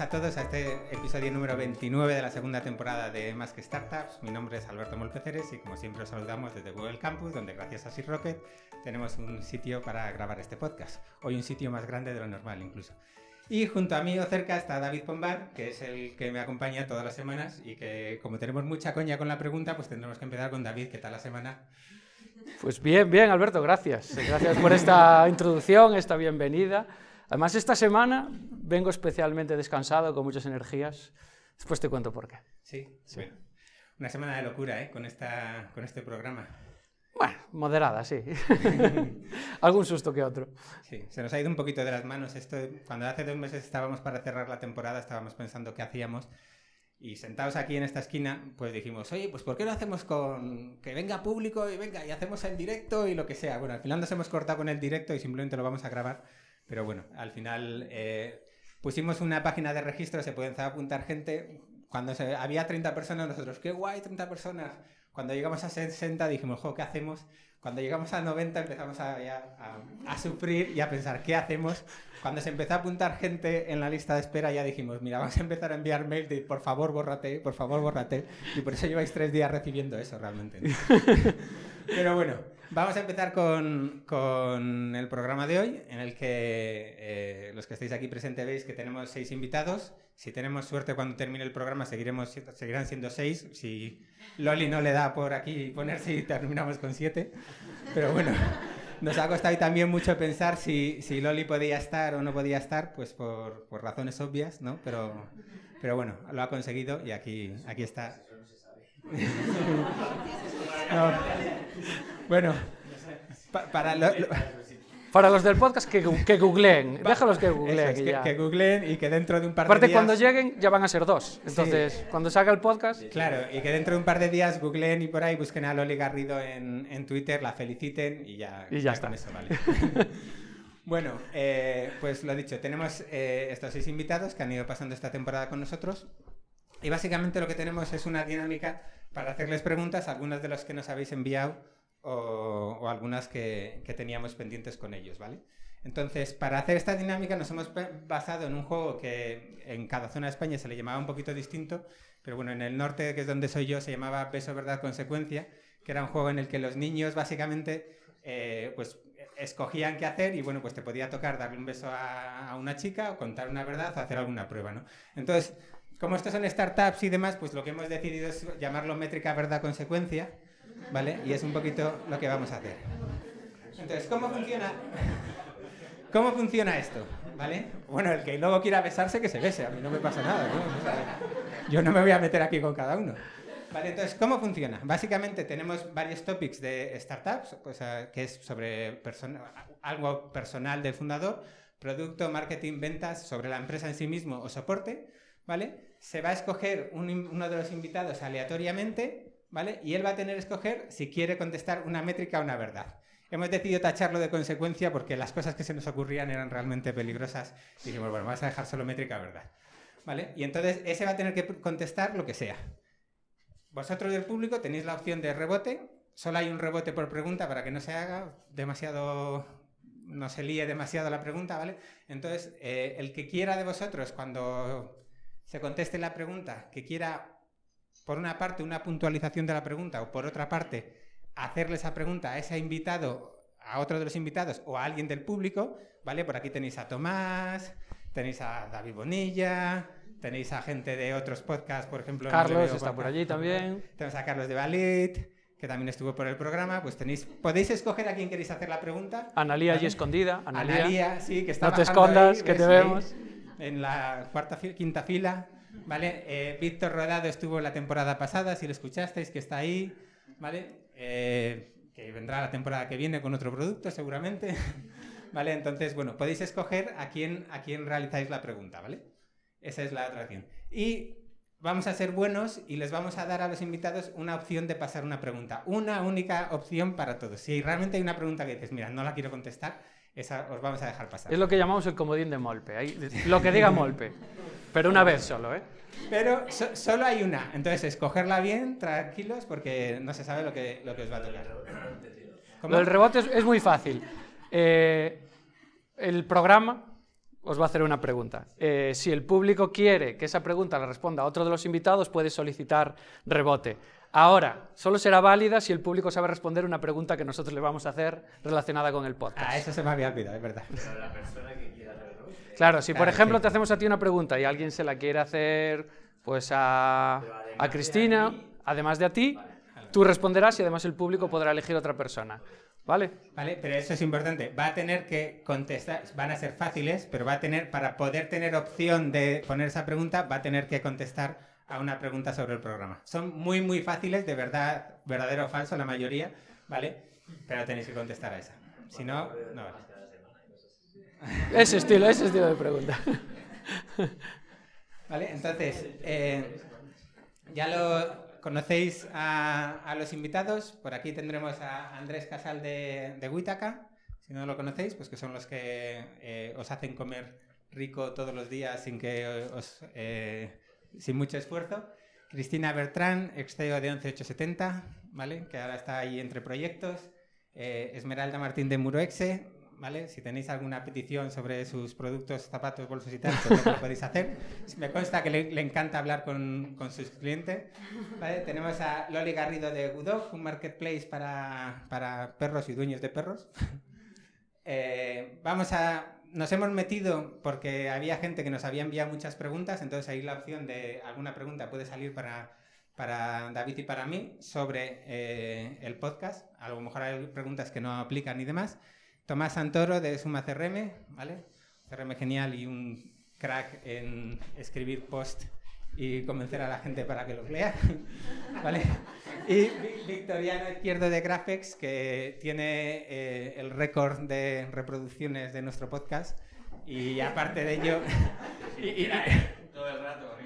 a todos a este episodio número 29 de la segunda temporada de Más que Startups. Mi nombre es Alberto Molpeceres y como siempre os saludamos desde Google Campus, donde gracias a Sir Rocket tenemos un sitio para grabar este podcast. Hoy un sitio más grande de lo normal incluso. Y junto a mí o cerca está David Pombar, que es el que me acompaña todas las semanas y que como tenemos mucha coña con la pregunta, pues tendremos que empezar con David. ¿Qué tal la semana? Pues bien, bien, Alberto, gracias. Gracias por esta introducción, esta bienvenida. Además, esta semana vengo especialmente descansado, con muchas energías. Después te cuento por qué. Sí, sí. una semana de locura, ¿eh? Con, esta, con este programa. Bueno, moderada, sí. Algún susto que otro. Sí, se nos ha ido un poquito de las manos. Esto, cuando hace dos meses estábamos para cerrar la temporada, estábamos pensando qué hacíamos. Y sentados aquí en esta esquina, pues dijimos, oye, pues ¿por qué no hacemos con que venga público y venga y hacemos el directo y lo que sea? Bueno, al final nos hemos cortado con el directo y simplemente lo vamos a grabar pero bueno, al final eh, pusimos una página de registro, se puede apuntar gente. Cuando se, había 30 personas, nosotros, qué guay, 30 personas. Cuando llegamos a 60 dijimos, jo, ¿qué hacemos? Cuando llegamos a 90 empezamos a, a, sufrir y a pensar, ¿qué hacemos? Cuando se empezó a apuntar gente en la lista de espera ya dijimos, mira, vamos a empezar a enviar mails de por favor, bórrate, por favor, bórrate. Y por eso lleváis tres días recibiendo eso realmente. Pero bueno, Vamos a empezar con, con, el programa de hoy, en el que eh, los que estáis aquí presentes veis que tenemos seis invitados. Si tenemos suerte cuando termine el programa, seguiremos, seguirán siendo seis. Si Loli no le da por aquí ponerse y terminamos con siete. Pero bueno, nos ha costado también mucho pensar si, si Loli podía estar o no podía estar, pues por, por razones obvias, ¿no? Pero, pero bueno, lo ha conseguido y aquí, aquí está. No. Bueno, para, para los del podcast que, que googleen, déjalos que googleen. que, googleen y que dentro de un par de días... cuando lleguen ya van a ser dos. Entonces, cuando salga el podcast... Claro, y que dentro de un par de días googleen y por ahí busquen a Loli Garrido en, en Twitter, la feliciten y ya, y ya, está. Con eso vale. bueno, eh, pues lo dicho, tenemos eh, estos seis invitados que han ido pasando esta temporada con nosotros. Y básicamente lo que tenemos es una dinámica para hacerles preguntas, algunas de las que nos habéis enviado o, algunas que, teníamos pendientes con ellos, ¿vale? Entonces, para hacer esta dinámica nos hemos basado en un juego que en cada zona de España se le llamaba un poquito distinto, pero bueno, en el norte, que es donde soy yo, se llamaba Beso, Verdad, Consecuencia, que era un juego en el que los niños básicamente eh, pues escogían qué hacer y bueno, pues te podía tocar darle un beso a, una chica o contar una verdad o hacer alguna prueba, ¿no? Entonces, como estos son startups y demás, pues lo que hemos decidido es llamarlo métrica verdad consecuencia, ¿vale? Y es un poquito lo que vamos a hacer. Entonces, ¿cómo funciona? ¿Cómo funciona esto? ¿Vale? Bueno, el que luego quiera besarse, que se bese, a mí no me pasa nada. yo no me voy a meter aquí con cada uno. Vale, entonces, ¿cómo funciona? Básicamente tenemos varios topics de startups, pues, que es sobre algo personal del fundador, producto, marketing, ventas, sobre la empresa en sí mismo o soporte, ¿vale? Se va a escoger uno de los invitados aleatoriamente, ¿vale? Y él va a tener que escoger si quiere contestar una métrica o una verdad. Hemos decidido tacharlo de consecuencia porque las cosas que se nos ocurrían eran realmente peligrosas. Y dijimos, bueno, vamos a dejar solo métrica verdad. ¿Vale? Y entonces ese va a tener que contestar lo que sea. Vosotros del público tenéis la opción de rebote. Solo hay un rebote por pregunta para que no se haga demasiado, no se líe demasiado la pregunta, ¿vale? Entonces, eh, el que quiera de vosotros, cuando se conteste la pregunta, que quiera, por una parte, una puntualización de la pregunta o por otra parte, hacerle esa pregunta a ese invitado, a otro de los invitados o a alguien del público, ¿vale? Por aquí tenéis a Tomás, tenéis a David Bonilla, tenéis a gente de otros podcasts, por ejemplo. Carlos está por allí también. Tenemos a Carlos de Balit, que también estuvo por el programa, pues tenéis, podéis escoger a quién queréis hacer la pregunta. Analía allí escondida. Analía. sí, que está No te escondas, que te vemos en la cuarta quinta fila, ¿vale? Eh, Víctor Rodado estuvo la temporada pasada, si lo escuchasteis, que está ahí, ¿vale? Eh, que vendrá la temporada que viene con otro producto, seguramente, ¿vale? Entonces, bueno, podéis escoger a quién, a quién realizáis la pregunta, ¿vale? Esa es la atracción. Y vamos a ser buenos y les vamos a dar a los invitados una opción de pasar una pregunta. Una única opción para todos. Si realmente hay una pregunta que dices, mira, no la quiero contestar, esa os vamos a dejar pasar. Es lo que llamamos el comodín de Molpe. lo que diga Molpe. Pero una vez solo, ¿eh? Pero solo hay una. Entonces, escogerla bien, tranquilos, porque no se sabe lo que, lo que os va a tocar. Lo del rebote es, muy fácil. Eh, el programa os va a hacer una pregunta. Eh, si el público quiere que esa pregunta la responda a otro de los invitados, puede solicitar rebote. Ahora, solo será válida si el público sabe responder una pregunta que nosotros le vamos a hacer relacionada con el podcast. Ah, eso se me había olvidado, es verdad. Claro, si por ejemplo te hacemos a ti una pregunta y alguien se la quiere hacer pues a, a Cristina, además de a ti, tú responderás y además el público podrá elegir otra persona. ¿Vale? Vale, pero eso es importante. Va a tener que contestar, van a ser fáciles, pero va a tener, para poder tener opción de poner esa pregunta, va a tener que contestar a una pregunta sobre el programa. Son muy, muy fáciles, de verdad, verdadero o falso, la mayoría, ¿vale? Pero tenéis que contestar a esa. Si no, no vale. Ese estilo, ese estilo de pregunta. Vale, entonces, eh, ya lo, conocéis a, los invitados. Por aquí tendremos a Andrés Casal de, de Huitaca. Si no lo conocéis, pues que son los que eh, os hacen comer rico todos los días sin que os, eh, sin mucho esfuerzo. Cristina Bertrán, ex CEO de 11870, ¿vale? que ahora está ahí entre proyectos. Eh, Esmeralda Martín de Muroexe, ¿vale? Si tenéis alguna petición sobre sus productos, zapatos, bolsos y tal, pues lo podéis hacer. Me consta que le, encanta hablar con, con, sus clientes. ¿vale? Tenemos a Loli Garrido de Gudog, un marketplace para, para perros y dueños de perros. Eh, vamos a... Nos hemos metido porque había gente que nos había enviado muchas preguntas, entonces ahí la opción de alguna pregunta puede salir para, para David y para mí sobre eh, el podcast. A lo mejor hay preguntas que no aplican y demás. Tomás Santoro de Suma CRM, ¿vale? CRM genial y un crack en escribir post y convencer a la gente para que los lea, ¿vale? Y Victoriano Izquierdo de Graphics, que tiene eh, el récord de reproducciones de nuestro podcast y aparte de ello... y, todo el rato.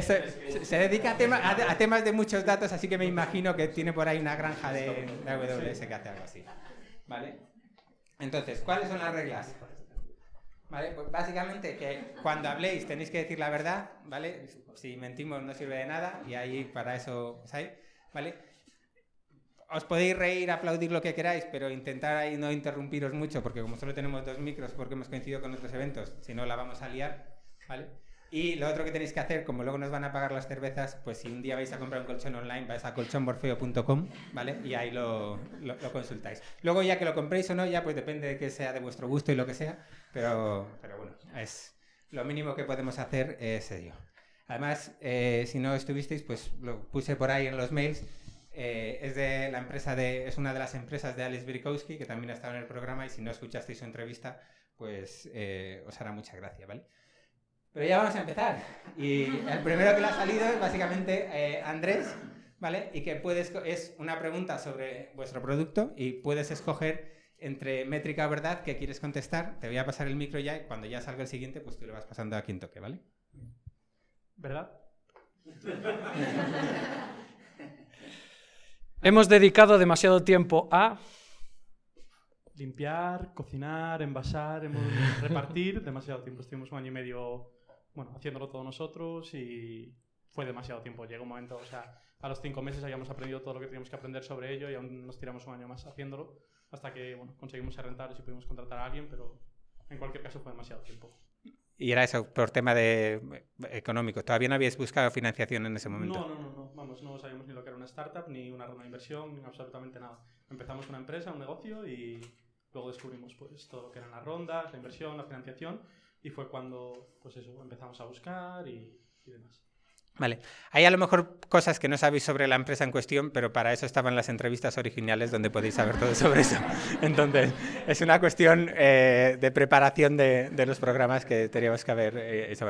se, dedica a, temas de muchos datos, así que me imagino que tiene por ahí una granja de, de AWS que hace algo así. ¿Vale? Entonces, ¿cuáles son las reglas? ¿Vale? Pues básicamente que cuando habléis tenéis que decir la verdad, ¿vale? Si mentimos no sirve de nada y ahí para eso ¿sabes? ¿vale? Os podéis reír, aplaudir lo que queráis, pero intentar ahí no interrumpiros mucho porque como solo tenemos dos micros porque hemos coincidido con otros eventos, si no la vamos a liar, ¿vale? Y lo otro que tenéis que hacer, como luego nos van a pagar las cervezas, pues si un día vais a comprar un colchón online, vais a colchonborfeo.com, ¿vale? Y ahí lo, lo, consultáis. Luego ya que lo compréis o no, ya pues depende de que sea de vuestro gusto y lo que sea, pero, pero bueno, es lo mínimo que podemos hacer es ello. Además, eh, si no estuvisteis, pues lo puse por ahí en los mails. Eh, es de la empresa de, es una de las empresas de Alice Brikowski, que también ha estado en el programa, y si no escuchasteis su entrevista, pues eh, os hará mucha gracia, ¿vale? Pero ya vamos a empezar. Y el primero que le ha salido es básicamente eh, Andrés, ¿vale? Y que puedes, es una pregunta sobre vuestro producto y puedes escoger entre métrica o verdad que quieres contestar. Te voy a pasar el micro ya y cuando ya salga el siguiente, pues tú le vas pasando a quien toque, ¿vale? ¿Verdad? Hemos dedicado demasiado tiempo a limpiar, cocinar, envasar, repartir demasiado tiempo. Estuvimos un año y medio bueno, haciéndolo todos nosotros y fue demasiado tiempo. Llegó un momento, o sea, a los cinco meses habíamos aprendido todo lo que teníamos que aprender sobre ello y aún nos tiramos un año más haciéndolo hasta que, bueno, conseguimos ser rentables y pudimos contratar a alguien, pero en cualquier caso fue demasiado tiempo. Y era eso, por tema de económico. ¿Todavía no habíais buscado financiación en ese momento? No, no, no, no. Vamos, no sabíamos ni lo que era una startup, ni una ronda de inversión, ni absolutamente nada. Empezamos una empresa, un negocio y luego descubrimos pues todo lo que eran las rondas, la inversión, la financiación y fue cuando, pues eso, empezamos a buscar y, demás. Vale. Hay a lo mejor cosas que no sabéis sobre la empresa en cuestión, pero para eso estaban las entrevistas originales donde podéis saber todo sobre eso. Entonces, es una cuestión eh, de preparación de, de, los programas que teníamos que haber eh, hecho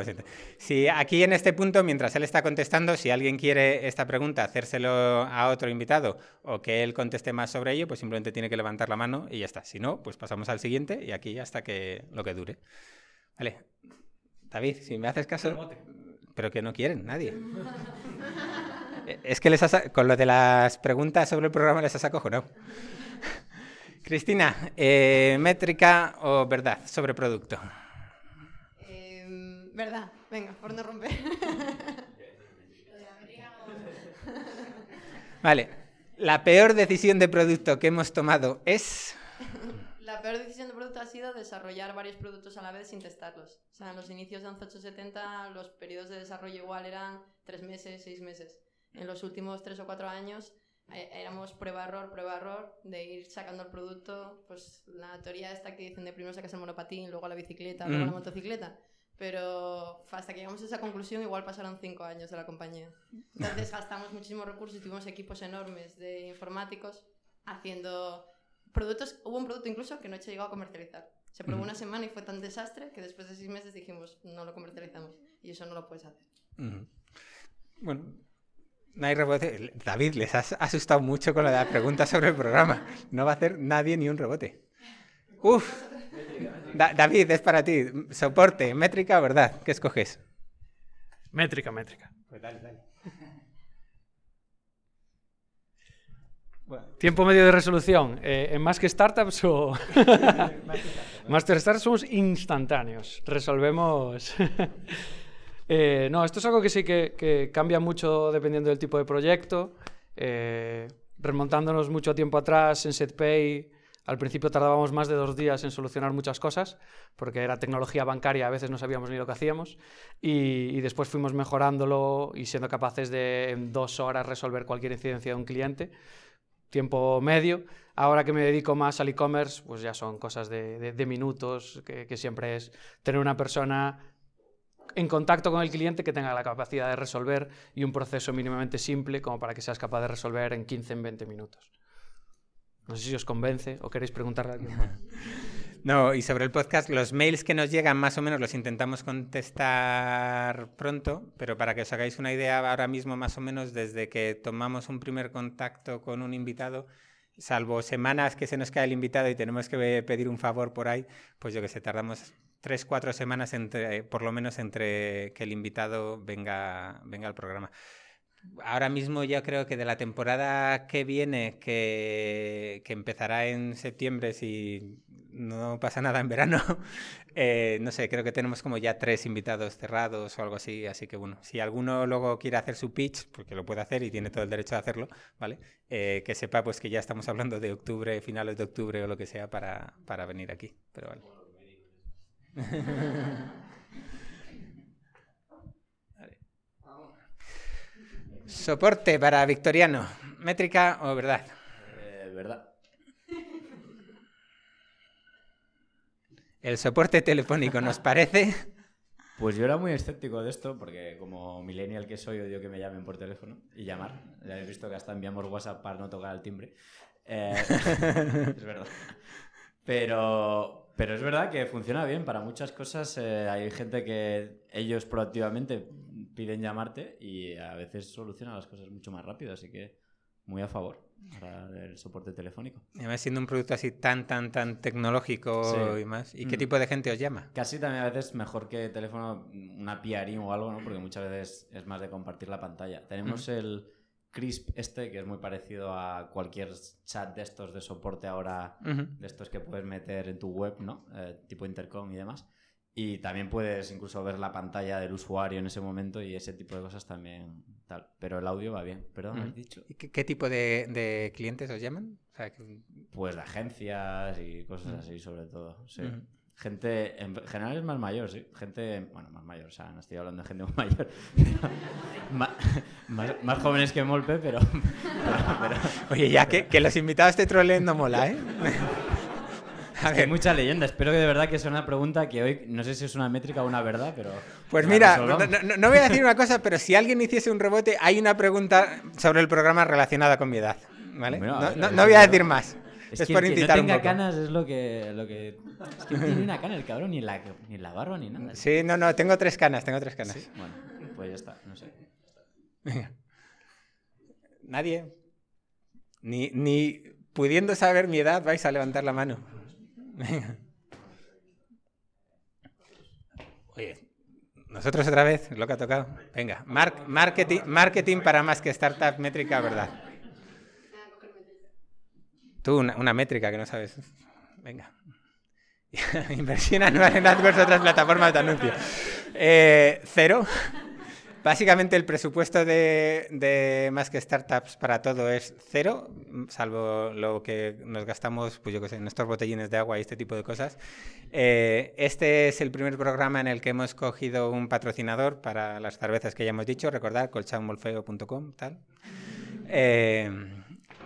Si aquí en este punto, mientras él está contestando, si alguien quiere esta pregunta, hacérselo a otro invitado o que él conteste más sobre ello, pues simplemente tiene que levantar la mano y ya está. Si no, pues pasamos al siguiente y aquí hasta que lo que dure. Vale. David, si me haces caso. Pero que no quieren, nadie. es que les con lo de las preguntas sobre el programa les has acojonado. Cristina, eh, métrica o verdad sobre producto. Em, verdad, venga, por no romper. vale, la peor decisión de producto que hemos tomado es. La peor decisión de producto ha sido desarrollar varios productos a la vez sin testarlos. O sea, en los inicios de 11870 los periodos de desarrollo igual eran tres meses, seis meses. En los últimos tres o cuatro años eh, éramos prueba-error, prueba-error, de ir sacando el producto, pues la teoría esta que dicen de primero sacas el monopatín, luego la bicicleta, luego la Mm. motocicleta. Pero hasta que llegamos a esa conclusión igual pasaron cinco años de la compañía. Entonces gastamos muchísimos recursos y tuvimos equipos enormes de informáticos haciendo productos. Hubo un producto incluso que no se llegó a comercializar. Se probó una semana y fue tan desastre que después de seis meses dijimos no lo comercializamos. Y eso no lo puedes hacer. Bueno, no hay rebote. David, les has asustado mucho con la pregunta sobre el programa. No va a hacer nadie ni un rebote. Uf. Da- David, es para ti. Soporte, métrica, ¿verdad? ¿Qué escoges? Métrica, métrica. Pues dale, dale. Tiempo medio de resolución. eh, ¿En más que startups o...? que startups somos instantáneos. Resolvemos... Eh, no, esto es algo que sí que, que cambia mucho dependiendo del tipo de proyecto. Eh, remontándonos mucho tiempo atrás en SetPay, al principio tardábamos más de dos días en solucionar muchas cosas, porque era tecnología bancaria, a veces no sabíamos ni lo que hacíamos, y, y después fuimos mejorándolo y siendo capaces de en dos horas resolver cualquier incidencia de un cliente tiempo medio. Ahora que me dedico más al e-commerce, pues ya son cosas de, de- de minutos, que, que siempre es tener una persona en contacto con el cliente que tenga la capacidad de resolver y un proceso mínimamente simple como para que seas capaz de resolver en 15, en 20 minutos. No sé si os convence o queréis preguntarle a alguien. No, y sobre el podcast, los mails que nos llegan más o menos los intentamos contestar pronto, pero para que os hagáis una idea ahora mismo más o menos desde que tomamos un primer contacto con un invitado, salvo semanas que se nos cae el invitado y tenemos que pedir un favor por ahí, pues yo que sé, tardamos tres, cuatro semanas entre, por lo menos entre que el invitado venga, venga al programa. Ahora mismo yo creo que de la temporada que viene, que, que empezará en septiembre, si no pasa nada en verano, eh, no sé, creo que tenemos como ya tres invitados cerrados o algo así, así que bueno, si alguno luego quiere hacer su pitch, porque lo puede hacer y tiene todo el derecho a hacerlo, ¿vale? Eh, que sepa pues que ya estamos hablando de octubre, finales de octubre o lo que sea para, para venir aquí, pero vale. Soporte para Victoriano, métrica o verdad. Eh, verdad. El soporte telefónico nos parece. Pues yo era muy escéptico de esto, porque como millennial que soy, odio que me llamen por teléfono y llamar. Ya habéis visto que hasta enviamos WhatsApp para no tocar el timbre. Eh, es verdad. Pero, pero es verdad que funciona bien. Para muchas cosas eh, hay gente que ellos proactivamente piden llamarte y a veces solucionan las cosas mucho más rápido. Así que muy a favor para el soporte telefónico. Además, siendo un producto así tan, tan, tan tecnológico Sí. y más. ¿Y qué Mm. tipo de gente os llama? Casi también a veces mejor que teléfono, una PRI o algo, ¿no? Porque muchas veces es más de compartir la pantalla. Tenemos el Crisp este, que es muy parecido a cualquier chat de estos de soporte ahora, de estos que puedes meter en tu web, ¿no? Eh, tipo intercom y demás. Y también puedes incluso ver la pantalla del usuario en ese momento y ese tipo de cosas también tal. Pero el audio va bien. ¿Perdón, Ujú. has dicho? ¿Y qué, qué tipo de, de clientes os llaman? O sea, que- Pues de agencias y cosas Mm. así, sobre todo. Sí. Gente, en general es más mayor, sí. Gente, bueno, más mayor, o sea, no estoy hablando de gente muy mayor. Ma- más, más jóvenes que Molpe, pero, pero- pero- Oye, ya que, que los invitados te troleen no mola, ¿eh? A hay mucha leyenda. Espero que de verdad que sea una pregunta que hoy, no sé si es una métrica o una verdad, pero... pues mira, no, resolvamos. no- no voy a decir una cosa, pero si alguien hiciese un rebote, hay una pregunta sobre el programa relacionada con mi edad, ¿vale? Bueno, no, ver, voy a decir más. Es, Es, que por el que no tenga canas es lo que, lo que... Es que no tiene una cana el cabrón, ni la, ni la barba ni nada. Sí, no, no, tengo tres canas, tengo tres canas. Sí, Bueno, pues ya está, no sé. Venga. Nadie. Ni, ni pudiendo saber mi edad vais a levantar la mano. Oye, nosotros otra vez, lo que ha tocado. Venga, mar- marketing, para más que startup métrica, ¿verdad? Tú, una, una métrica que no sabes. Venga. Inversión anual en AdWords otras plataformas de anuncio. Eh, cero. Básicamente el presupuesto de, Más que Startups para todo es cero, salvo lo que nos gastamos, pues yo que sé, en estos botellines de agua y este tipo de cosas. Eh, este es el primer programa en el que hemos cogido un patrocinador para las cervezas que ya hemos dicho, recordad, colchaumolfeo.com, tal. Eh,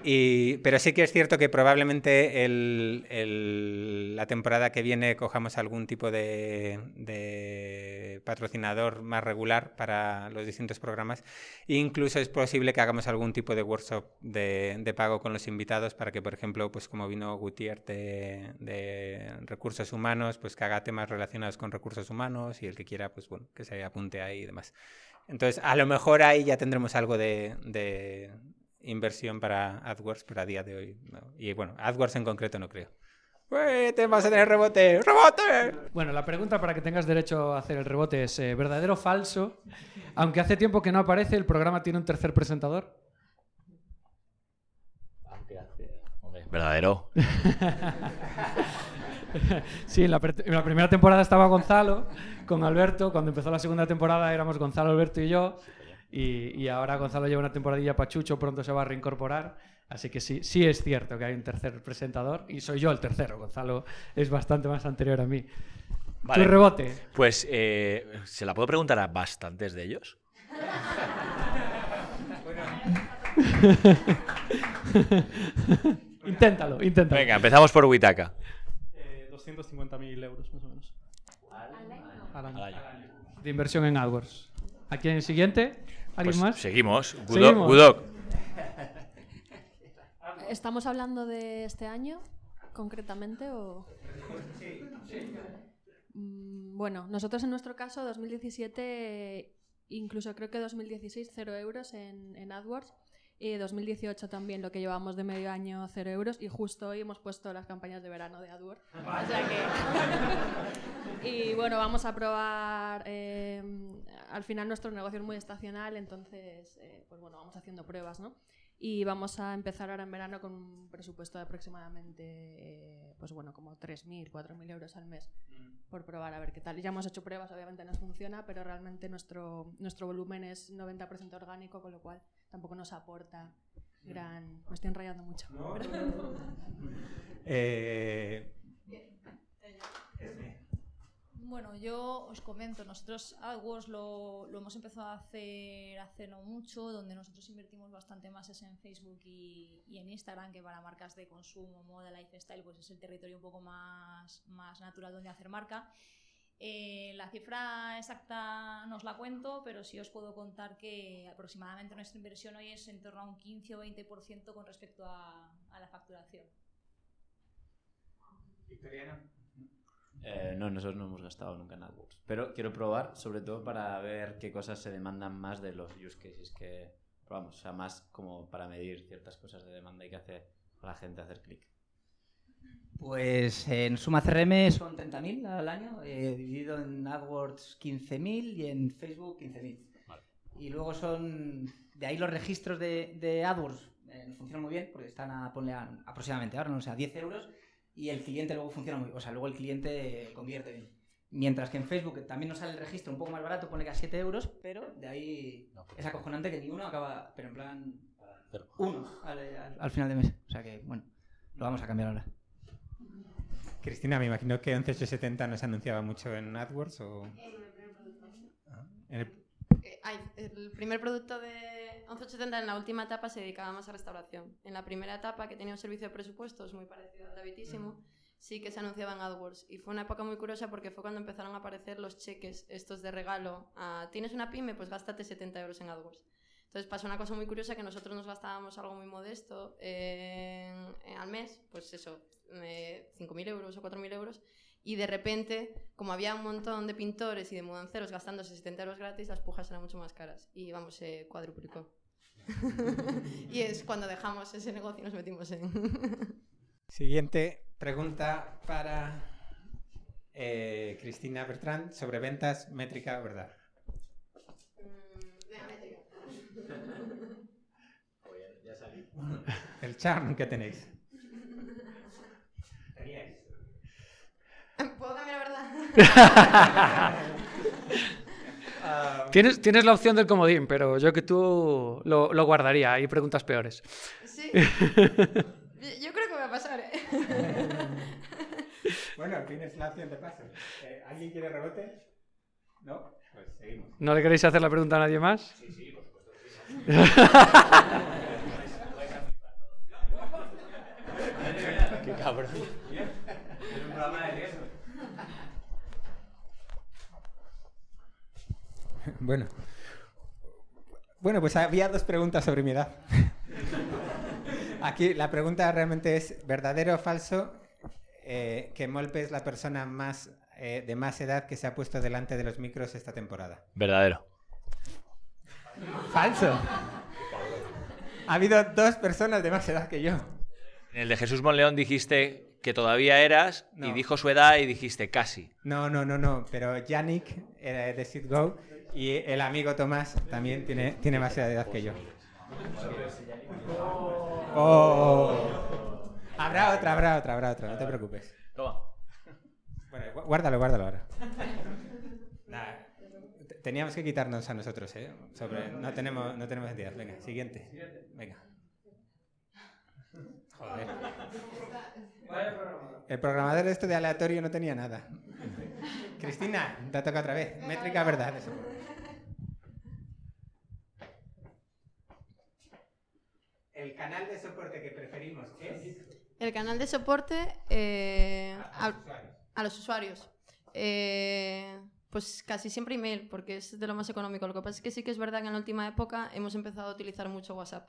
y, pero sí que es cierto que probablemente el, el, la temporada que viene cojamos algún tipo de, de, patrocinador más regular para los distintos programas. E incluso es posible que hagamos algún tipo de workshop de, de pago con los invitados para que, por ejemplo, pues como vino Gutiérrez de, de, recursos humanos, pues que haga temas relacionados con recursos humanos y el que quiera, pues bueno, que se apunte ahí y demás. Entonces, a lo mejor ahí ya tendremos algo de, de inversión para AdWords, pero a día de hoy no. Y bueno, AdWords en concreto no creo. ¡Uy, te vas a tener rebote! ¡Rebote! Bueno, la pregunta para que tengas derecho a hacer el rebote es eh, ¿verdadero o falso? Aunque hace tiempo que no aparece, ¿el programa tiene un tercer presentador? Verdadero. sí, en la, en la, primera temporada estaba Gonzalo con Alberto. Cuando empezó la segunda temporada éramos Gonzalo, Alberto y yo. Y, y, ahora Gonzalo lleva una temporadilla pachucho, pronto se va a reincorporar. Así que sí, sí es cierto que hay un tercer presentador y soy yo el tercero. Gonzalo es bastante más anterior a mí. Vale. ¿Tu rebote? Pues, eh, ¿se la puedo preguntar a bastantes de ellos? inténtalo, inténtalo. Venga, empezamos por Witaka. Eh, 250.000 euros más o menos. Al año. Al año. De inversión en AdWords. ¿Aquí en el siguiente? ¿Alguien Pues más? Seguimos. Gudok. ¿Estamos hablando de este año concretamente o...? Mm, Bueno, nosotros en nuestro caso, 2017, incluso creo que 2016, 0 euros en, en AdWords. Y 2018 también, lo que llevamos de medio año, 0 euros. Y justo hoy hemos puesto las campañas de verano de AdWords. O sea que... y bueno, vamos a probar... eh, al final nuestro negocio es muy estacional, entonces, eh, pues bueno, vamos haciendo pruebas, ¿no? Y vamos a empezar ahora en verano con un presupuesto de aproximadamente, eh, pues bueno, como 3.000, 4.000 euros al mes por probar a ver qué tal. Ya hemos hecho pruebas, obviamente nos funciona, pero realmente nuestro, nuestro volumen es 90% orgánico, con lo cual tampoco nos aporta gran... Me estoy enrayando mucho. Eh, Bueno, yo os comento, nosotros AdWords lo, lo hemos empezado a hacer hace no mucho, donde nosotros invertimos bastante más es en Facebook y, y en Instagram, que para marcas de consumo, moda, lifestyle, pues es el territorio un poco más, más natural donde hacer marca. Eh, la cifra exacta no os la cuento, pero sí os puedo contar que aproximadamente nuestra inversión hoy es en torno a un 15 o 20% con respecto a, a la facturación. Victoriano. Eh, no, nosotros no hemos gastado nunca en AdWords. Pero quiero probar, sobre todo para ver qué cosas se demandan más de los use cases que probamos. O sea, más como para medir ciertas cosas de demanda y que hace a la gente hacer clic. Pues en suma CRM son 30.000 al año, eh, dividido en AdWords 15.000 y en Facebook 15.000. Vale. Y luego son, de ahí los registros de, de AdWords eh, nos funcionan muy bien porque están a, ponle a- aproximadamente ahora, no sé, a 10 euros y el cliente luego funciona muy o sea, luego el cliente convierte bien. Mientras que en Facebook también nos sale el registro un poco más barato, pone que a 7 euros, pero de ahí es acojonante que ni uno acaba, pero en plan Cero. uno al, al- al final de mes. O sea que, bueno, lo vamos a cambiar ahora. Cristina, me imagino que 11870 no se anunciaba mucho en AdWords o... Ah, en el- Eh, ay, el primer producto de 1180 en la última etapa se dedicaba más a restauración. En la primera etapa, que tenía un servicio de presupuestos muy parecido al de Habitísimo, sí que se anunciaba en AdWords. Y fue una época muy curiosa porque fue cuando empezaron a aparecer los cheques estos de regalo. a, ¿Tienes una pyme? Pues gástate 70 euros en AdWords. Entonces pasó una cosa muy curiosa que nosotros nos gastábamos algo muy modesto en- en- al mes, pues eso, eh, 5.000 euros o 4.000 euros, y de repente, como había un montón de pintores y de mudanceros gastándose 70 euros gratis, las pujas eran mucho más caras. Y vamos, se cuadruplicó. y es cuando dejamos ese negocio y nos metimos en... Siguiente pregunta para eh, Cristina Bertrand sobre ventas, métrica, verdad. El charm que tenéis. ¿Puedo cambiar la verdad? Tienes, tienes la opción del comodín, pero yo que tú lo, lo guardaría. Hay preguntas peores. Sí. Yo creo que va a pasar, ¿eh? Bueno, tienes la opción de paso. Eh, ¿Alguien quiere rebote? ¿No? Pues seguimos. ¿No le queréis hacer la pregunta a nadie más? Sí, sí, por supuesto. Qué cabrón. Es un programa de riesgo. Bueno. Bueno, pues había dos preguntas sobre mi edad. Aquí la pregunta realmente es, ¿verdadero o falso eh, que Molpe es la persona más eh, de más edad que se ha puesto delante de los micros esta temporada? Verdadero. Falso. Ha habido dos personas de más edad que yo. En el de Jesús Monleón dijiste que todavía eras y dijo su edad y dijiste casi. No, no, no, no. Pero Yannick eh, de Sit Go y el amigo Tomás también tiene, tiene más edad que yo. Oh. Habrá otra, habrá otra, habrá otra, no te preocupes. Toma. Bueno, gu- guárdalo, guárdalo ahora. Nada, te- Teníamos que quitarnos a nosotros, ¿eh? Sobre, no tenemos, no tenemos entidad. Venga, siguiente. Venga. Joder. El programador de esto de aleatorio no tenía nada. Cristina, te toca otra vez. Métrica verdad. de soporte. El canal de soporte que preferimos es El canal de soporte eh, a los a, usuarios. a los usuarios. Eh, pues casi siempre email, porque es de lo más económico. Lo que pasa es que sí que es verdad que en la última época hemos empezado a utilizar mucho WhatsApp.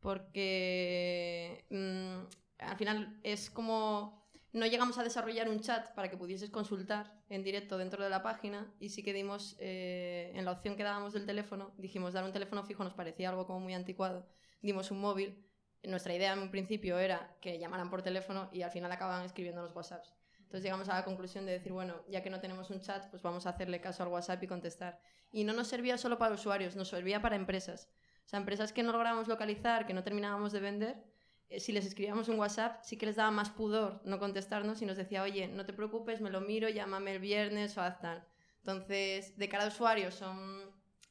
Porque mm, al final es como. No llegamos a desarrollar un chat para que pudieses consultar en directo dentro de la página y sí que dimos, eh, en la opción que dábamos del teléfono, dijimos dar un teléfono fijo nos parecía algo como muy anticuado, dimos un móvil nuestra idea en un principio era que llamaran por teléfono y al final acababan escribiendo los WhatsApps. Entonces llegamos a la conclusión de decir, bueno, ya que no tenemos un chat, pues vamos a hacerle caso al WhatsApp y contestar. Y no nos servía solo para usuarios, nos servía para empresas. Sea, empresas que no lográbamos localizar, que no terminábamos de vender, eh, si les escribíamos un WhatsApp, sí que les daba más pudor no contestarnos y nos decía, oye, no te preocupes, me lo miro, llámame el viernes o haz tal. Entonces, de cara a usuarios, son,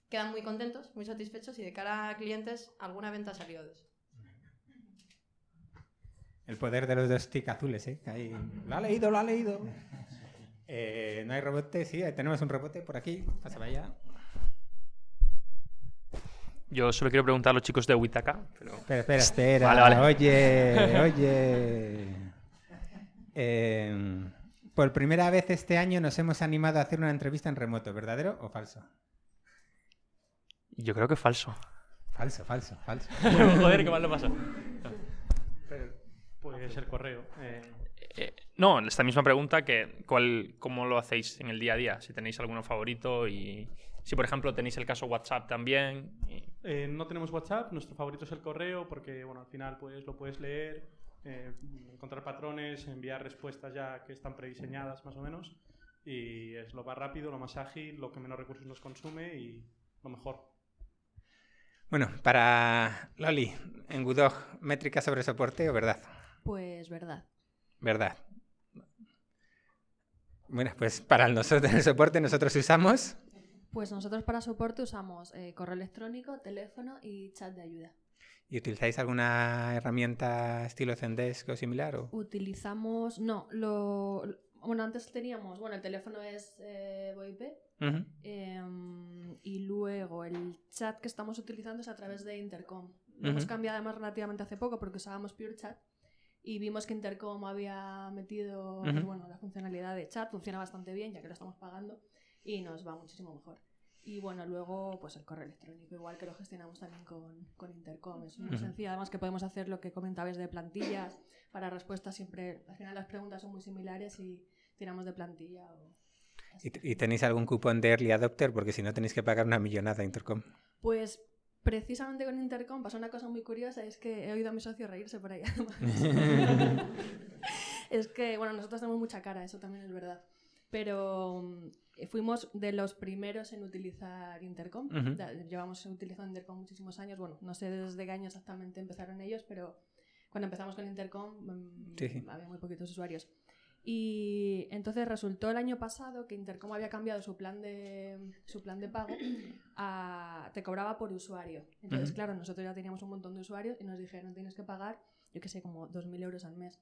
quedan muy contentos, muy satisfechos y de cara a clientes, alguna venta salió de eso. El poder de los dos tic azules, ¿eh? Lo ha leído, lo ha leído. Eh, no hay rebote, sí, tenemos un rebote por aquí. Para allá. Yo solo quiero preguntar a los chicos de Witaka, pero... Espera, espera, espera. Vale, vale. Oye, oye. Eh, por primera vez este año nos hemos animado a hacer una entrevista en remoto, ¿verdadero o falso? Yo creo que es falso. Falso, falso, falso. Joder, qué mal lo pasa. Pues el correo. eh, Eh, no, esta misma pregunta que ¿cuál, ¿cómo lo hacéis en el día a día? Si tenéis alguno favorito y si, por ejemplo, tenéis el caso WhatsApp también. eh, no tenemos WhatsApp, nuestro favorito es el correo porque bueno, al final pues, lo puedes leer, eh, encontrar patrones, enviar respuestas ya que están prediseñadas más o menos y es lo más rápido, lo más ágil, lo que menos recursos nos consume y lo mejor. Bueno, para Loli, en Gudog, métrica sobre soporte o verdad? Pues verdad. Verdad. Bueno, pues para nosotros, el soporte nosotros usamos Pues nosotros para soporte usamos eh, correo electrónico, teléfono y chat de ayuda. ¿Y utilizáis alguna herramienta estilo Zendesk o similar? O? Utilizamos, no, lo, bueno, antes teníamos, bueno, el teléfono es eh, VoIP em, y luego el chat que estamos utilizando es a través de Intercom. Lo hemos cambiado además relativamente hace poco porque usábamos PureChat y vimos que Intercom había metido pues, bueno, la funcionalidad de chat, funciona bastante bien ya que lo estamos pagando y nos va muchísimo mejor. Y bueno, luego pues el correo electrónico, igual que lo gestionamos también con, con Intercom. Es muy Ujú. sencillo, además que podemos hacer lo que comentabais de plantillas para respuestas siempre, al final las preguntas son muy similares y tiramos de plantilla. O... ¿Y, y tenéis algún cupón de Early Adopter? Porque si no tenéis que pagar una millonada a Intercom. Pues precisamente con Intercom pasó una cosa muy curiosa, es que he oído a mi socio reírse por ahí. además. es que, bueno, nosotros tenemos mucha cara, eso también es verdad. Pero fuimos de los primeros en utilizar Intercom. Ujú. Ya- Llevamos utilizando Intercom muchísimos años. Bueno, no sé desde qué año exactamente empezaron ellos, pero cuando empezamos con Intercom mm, Sí, sí. había muy poquitos usuarios. Y entonces resultó el año pasado que Intercom había cambiado su plan de, su plan de pago a, te cobraba por usuario. Entonces, Ujú. claro, nosotros ya teníamos un montón de usuarios y nos dijeron, tienes que pagar, yo qué sé, como 2.000 euros al mes.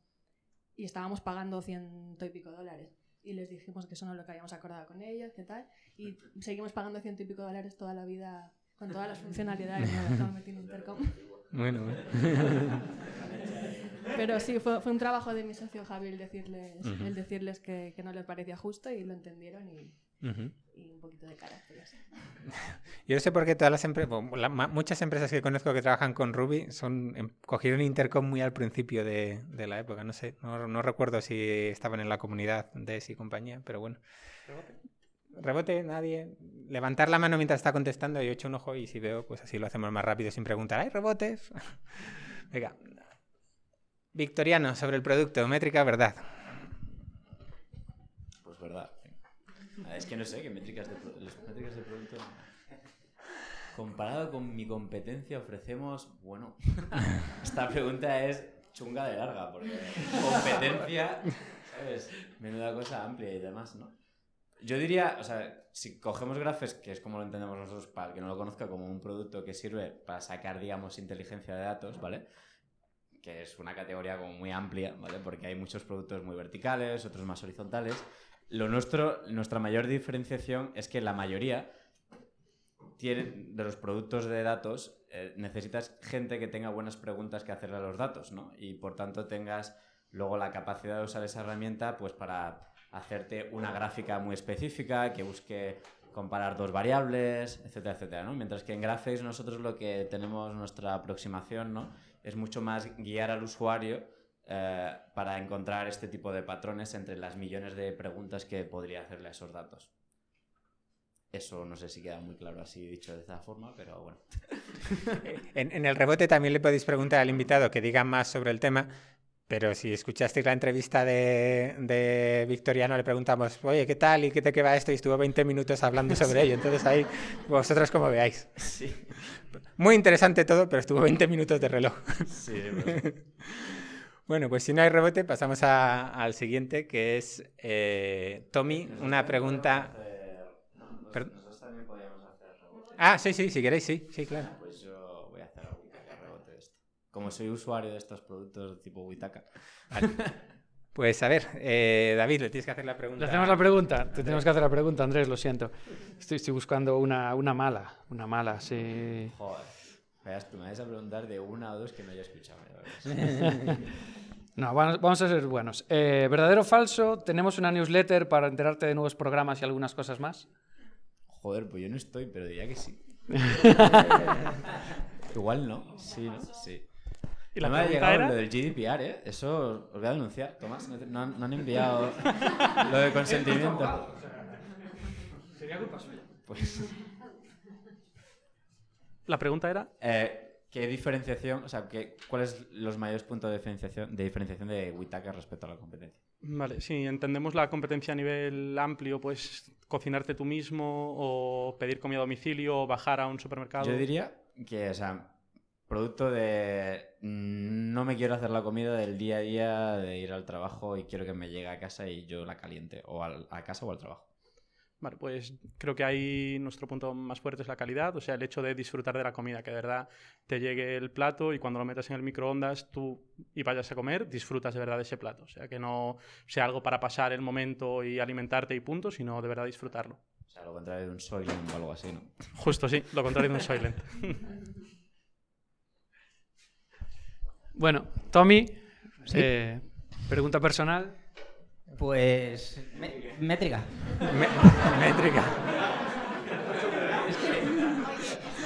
Y estábamos pagando ciento y pico dólares. Y les dijimos que eso no es lo que habíamos acordado con ellos, qué tal. Y seguimos pagando ciento y pico dólares toda la vida con todas las funcionalidades que estamos metiendo Intercom. Bueno. Pero sí, fue, fue un trabajo de mi socio Javi el decirles, el decirles que, que no les parecía justo y lo entendieron y, Y un poquito de carácter. así. Yo no sé por qué todas las empresas, muchas empresas que conozco que trabajan con Ruby son em, cogieron Intercom muy al principio de, de la época. No sé, no, no recuerdo si estaban en la comunidad de esa compañía, pero bueno. Rebote, nadie. Levantar la mano mientras está contestando, yo echo un ojo y si veo, pues así lo hacemos más rápido sin preguntar. ¿Hay rebotes? Venga. Victoriano, sobre el producto, métrica, verdad. Pues verdad. Ah, Es que no sé, qué métricas de, las métricas de producto. Comparado con mi competencia, ofrecemos. Bueno, esta pregunta es chunga de larga, porque competencia, ¿sabes? Menuda cosa amplia y demás, ¿no? Yo diría, o sea, si cogemos Graphes, que es como lo entendemos nosotros, para el que no lo conozca, como un producto que sirve para sacar, digamos, inteligencia de datos, ¿vale? Que es una categoría como muy amplia, ¿vale? Porque hay muchos productos muy verticales, otros más horizontales. Lo nuestro, nuestra mayor diferenciación es que la mayoría tiene, de los productos de datos eh, necesitas gente que tenga buenas preguntas que hacerle a los datos, ¿no? Y por tanto tengas luego la capacidad de usar esa herramienta pues para hacerte una gráfica muy específica que busque comparar dos variables, etcétera, etcétera, ¿no? Mientras que en Graphics nosotros lo que tenemos nuestra aproximación, ¿no? Es mucho más guiar al usuario eh, para encontrar este tipo de patrones entre las millones de preguntas que podría hacerle a esos datos. Eso no sé si queda muy claro así dicho de esta forma, pero bueno. En, en el rebote también le podéis preguntar al invitado que diga más sobre el tema, pero si escuchasteis la entrevista de, de Victoriano, le preguntamos, oye, ¿qué tal? ¿Y qué te queda esto? Y estuvo 20 minutos hablando sobre ello. Entonces ahí, vosotros como veáis. Sí. Muy interesante todo, pero estuvo 20 minutos de reloj. Sí, pues. Bueno, pues si no hay rebote, pasamos a- al siguiente, que es eh, Tommy, una pregunta... Nosotros también podríamos hacer rebote. Ah, sí, sí, si queréis, sí, sí, claro. Pues yo voy a hacer haga rebote de esto. Como soy usuario de estos productos tipo Witaka. Pues a ver, eh, David, le tienes que hacer la pregunta. Le hacemos la pregunta. Te tenemos que hacer la pregunta, Andrés, lo siento. Estoy, estoy buscando una, una mala. Una mala, sí. Joder. Verás, tú me vas a preguntar de una o dos que no haya escuchado. No, vamos vamos a ser buenos. Eh, ¿Verdadero o falso? ¿Tenemos una newsletter para enterarte de nuevos programas y algunas cosas más? Joder, pues yo no estoy, pero diría que sí. Igual no. Sí, ¿no? Sí. ¿Y la no me ha llegado era? lo del GDPR, ¿eh? Eso os voy a denunciar, Tomás. No, no han enviado lo de consentimiento. Sería culpa suya. Pues, La pregunta era. eh, ¿Qué diferenciación, o sea, qué, cuáles los mayores puntos de diferenciación de, diferenciación de Witaka respecto a la competencia? Vale, si entendemos la competencia a nivel amplio, pues cocinarte tú mismo o pedir comida a domicilio o bajar a un supermercado. Yo diría que, o sea, producto de mm, no me quiero hacer la comida del día a día, de ir al trabajo y quiero que me llegue a casa y yo la caliente, o al- a casa o al trabajo. Vale, pues creo que ahí nuestro punto más fuerte es la calidad, o sea, el hecho de disfrutar de la comida, que de verdad te llegue el plato y cuando lo metas en el microondas tú y vayas a comer, disfrutas de verdad de ese plato. O sea, que no sea algo para pasar el momento y alimentarte y punto, sino de verdad disfrutarlo. O sea, lo contrario de un Soylent o algo así, ¿no? Justo sí, lo contrario de un Soylent. Bueno, Tommy, eh, pregunta personal. Pues. me- métrica. Me- métrica.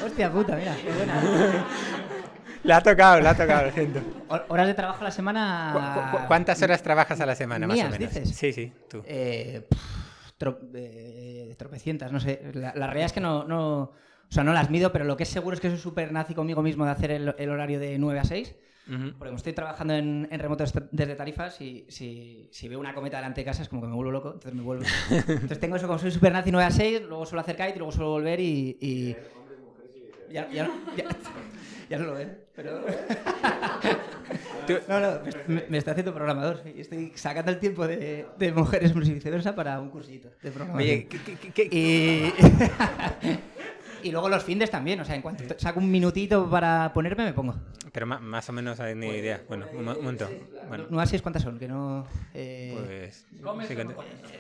Hostia puta, mira, qué buena. Le ha tocado, le ha tocado, lo siento. Hor- Horas de trabajo a la semana. ¿Cu- cu- ¿Cuántas horas trabajas a la semana, más o menos? dices? Sí, sí, tú. Eh, pff, tro- eh, tropecientas, no sé. La, la realidad es que no, no. O sea, no las mido, pero lo que es seguro es que soy súper nazi conmigo mismo de hacer el, el horario de 9 a 6. Ujú. Porque como estoy trabajando en, en remoto desde Tarifas y si, si veo una cometa delante de casa es como que me vuelvo loco, entonces me vuelvo. Entonces tengo eso como soy super nazi 9 a 6, luego suelo hacer kite y luego suelo volver y. y- Ya, ya, ya, ya no lo ven, pero. ¿Tú, Tú- No, no, me, me está haciendo programador. sí, Estoy sacando el tiempo de, de mujeres y viceversa para un cursito de programación. Oye, ¿qué- qué- qué- qué- Y, y luego los findes también. O sea, en cuanto saco un minutito para ponerme, me pongo. Pero más o menos hay ni idea. Bueno, un, mo- un momento. Bueno, No así es cuántas son, que no. eh, pues. ¿Comes sí te-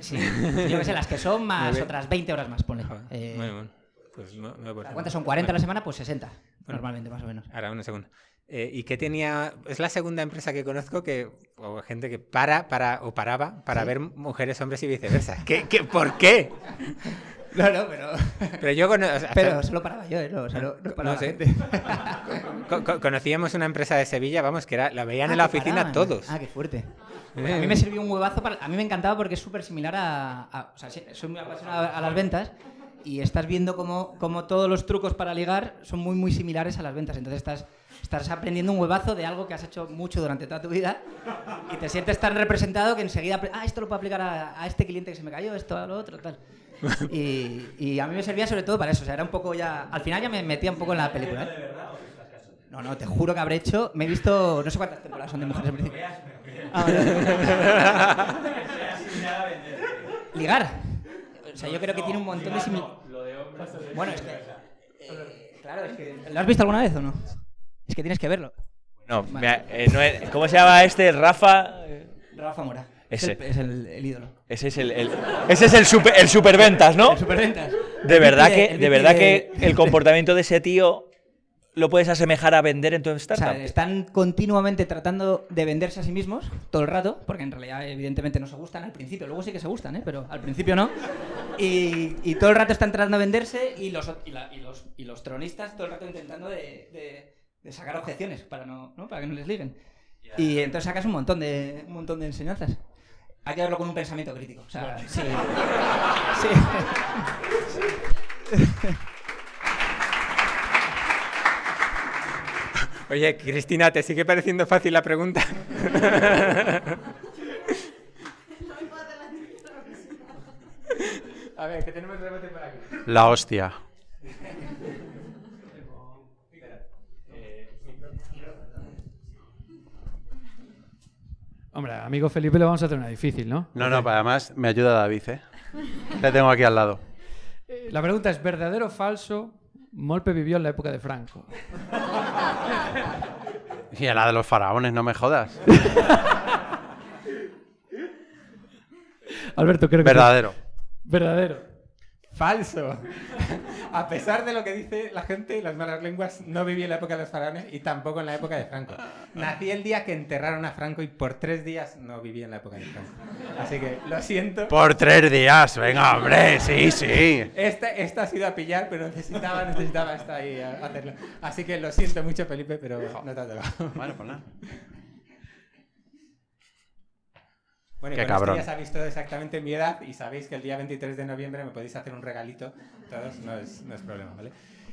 sí, yo que sé, las que son más otras 20 horas más, ponle. Joder, Eh, bueno, bueno. Pues no, no por- ¿Cuántas son? ¿40 a la Bueno, semana? Pues 60, normalmente, más o menos. Ahora, una segunda. Eh, ¿Y qué tenía? Es la segunda empresa que conozco que, o gente que para, para o paraba para ¿Sí? ver mujeres, hombres y viceversa. ¿Qué, qué, ¿Por qué? No, no, pero. Pero yo cono- o sea, Pero solo paraba yo, ¿eh? No, o sea, no, no paraba no sé. conocíamos una empresa de Sevilla, vamos, que era, la veían Ah, en la oficina paraban. todos. Ah, qué fuerte. Eh. a mí me sirvió un huevazo para... A mí me encantaba porque es súper similar a, a- O sea, soy muy apasionado a las ventas y estás viendo cómo, cómo todos los trucos para ligar son muy, muy similares a las ventas. Entonces estás, estás aprendiendo un huevazo de algo que has hecho mucho durante toda tu vida y te sientes tan representado que enseguida... Ah, esto lo puedo aplicar a, a este cliente que se me cayó, esto a lo otro, tal. Y, y a mí me servía sobre todo para eso. O sea, era un poco ya... Al final ya me metía un poco en la película. ¿eh? No, no, te juro que habré hecho... Me he visto... No sé cuántas temporadas son de Mujeres en Principio. Ah, vale. Ligar. O sea, yo creo que tiene un montón de similitudes. Bueno, es que. eh, claro, es que. ¿Lo has visto alguna vez o no? Es que tienes que verlo. No, mira, eh, no es- ¿cómo se llama este? Rafa. Rafa Mora. Ese. Es el, es el- el ídolo. Ese es el, el- ese es el super, el superventas, ¿no? El superventas. De verdad que, el de verdad que el comportamiento de ese tío lo puedes asemejar a vender en tu O startup. sea, están continuamente tratando de venderse a sí mismos todo el rato, porque en realidad evidentemente no se gustan al principio, luego sí que se gustan, ¿eh? pero al principio no. Y, y todo el rato están tratando de venderse y los, y, la- y los, y los tronistas todo el rato intentando de, de- de sacar objeciones para, no, ¿no? para que no les liguen. Y entonces sacas un montón de, un montón de enseñanzas. Hay que verlo con un pensamiento crítico. O sea, sí. sí. Oye, Cristina, ¿te sigue pareciendo fácil la pregunta? A ver, que tenemos rebote por aquí. La hostia. Hombre, amigo Felipe, le vamos a hacer una difícil, ¿no? No, no, pero además me ayuda David, ¿eh? Le tengo aquí al lado. La pregunta es, ¿verdadero o falso? Molpe vivió en la época de Franco. Y a la de los faraones, no me jodas. Alberto, creo que... Verdadero. Verdadero. Falso. A pesar de lo que dice la gente, las malas lenguas, no viví en la época de los faraones y tampoco en la época de Franco. Nací el día que enterraron a Franco y por tres días no viví en la época de Franco. Así que lo siento. Por tres días, venga, hombre, sí, sí. Esta, esta ha sido a pillar, pero necesitaba, necesitaba esta ahí a hacerlo. Así que lo siento mucho, Felipe, pero no te. Bueno, pues nada. Bueno, y Qué con esto cabrón. ya sabéis todo exactamente mi edad y sabéis que el día 23 de noviembre me podéis hacer un regalito. Todos, no es, no es problema, ¿vale?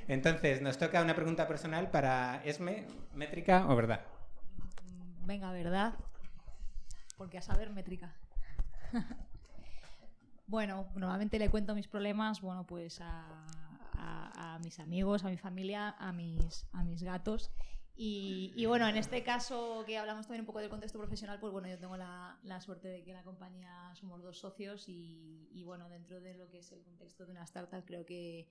Entonces, nos toca una pregunta personal para Esme, métrica o verdad. Venga, ¿verdad? Porque a saber métrica. bueno, normalmente le cuento mis problemas, bueno, pues a, a- a mis amigos, a mi familia, a mis, a mis gatos. Y, bueno, en este caso que hablamos también un poco del contexto profesional, pues bueno, yo tengo la, la suerte de que en la compañía somos dos socios y, bueno, dentro de lo que es el contexto de una startup creo que,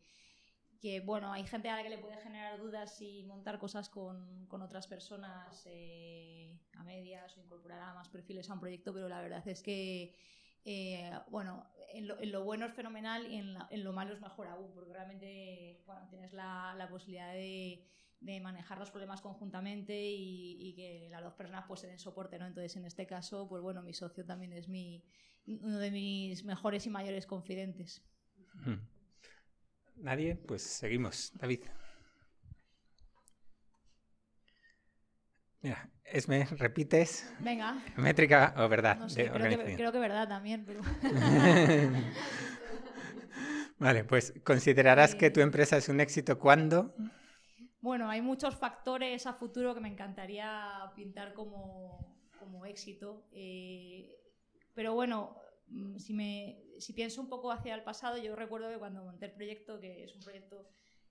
que bueno, hay gente a la que le puede generar dudas y montar cosas con, con otras personas eh, a medias o incorporar a más perfiles a un proyecto, pero la verdad es que, eh, bueno, en lo, en lo bueno es fenomenal y en, en lo malo es mejor aún, porque realmente, bueno, tienes la, la posibilidad de, de manejar los problemas conjuntamente y, y que las dos personas pues se den soporte, ¿no? Entonces, en este caso, pues bueno, mi socio también es mi, uno de mis mejores y mayores confidentes. Hmm. ¿Nadie? Pues seguimos. David. Mira, Esme, repites. Venga. Métrica o verdad. No sé, de creo que, organización. creo que verdad también, pero... Vale, pues considerarás que tu empresa es un éxito cuando. Bueno, hay muchos factores a futuro que me encantaría pintar como, como éxito. eh, pero bueno, mm, si, me, si pienso un poco hacia el pasado, yo recuerdo que cuando monté el proyecto, que es un proyecto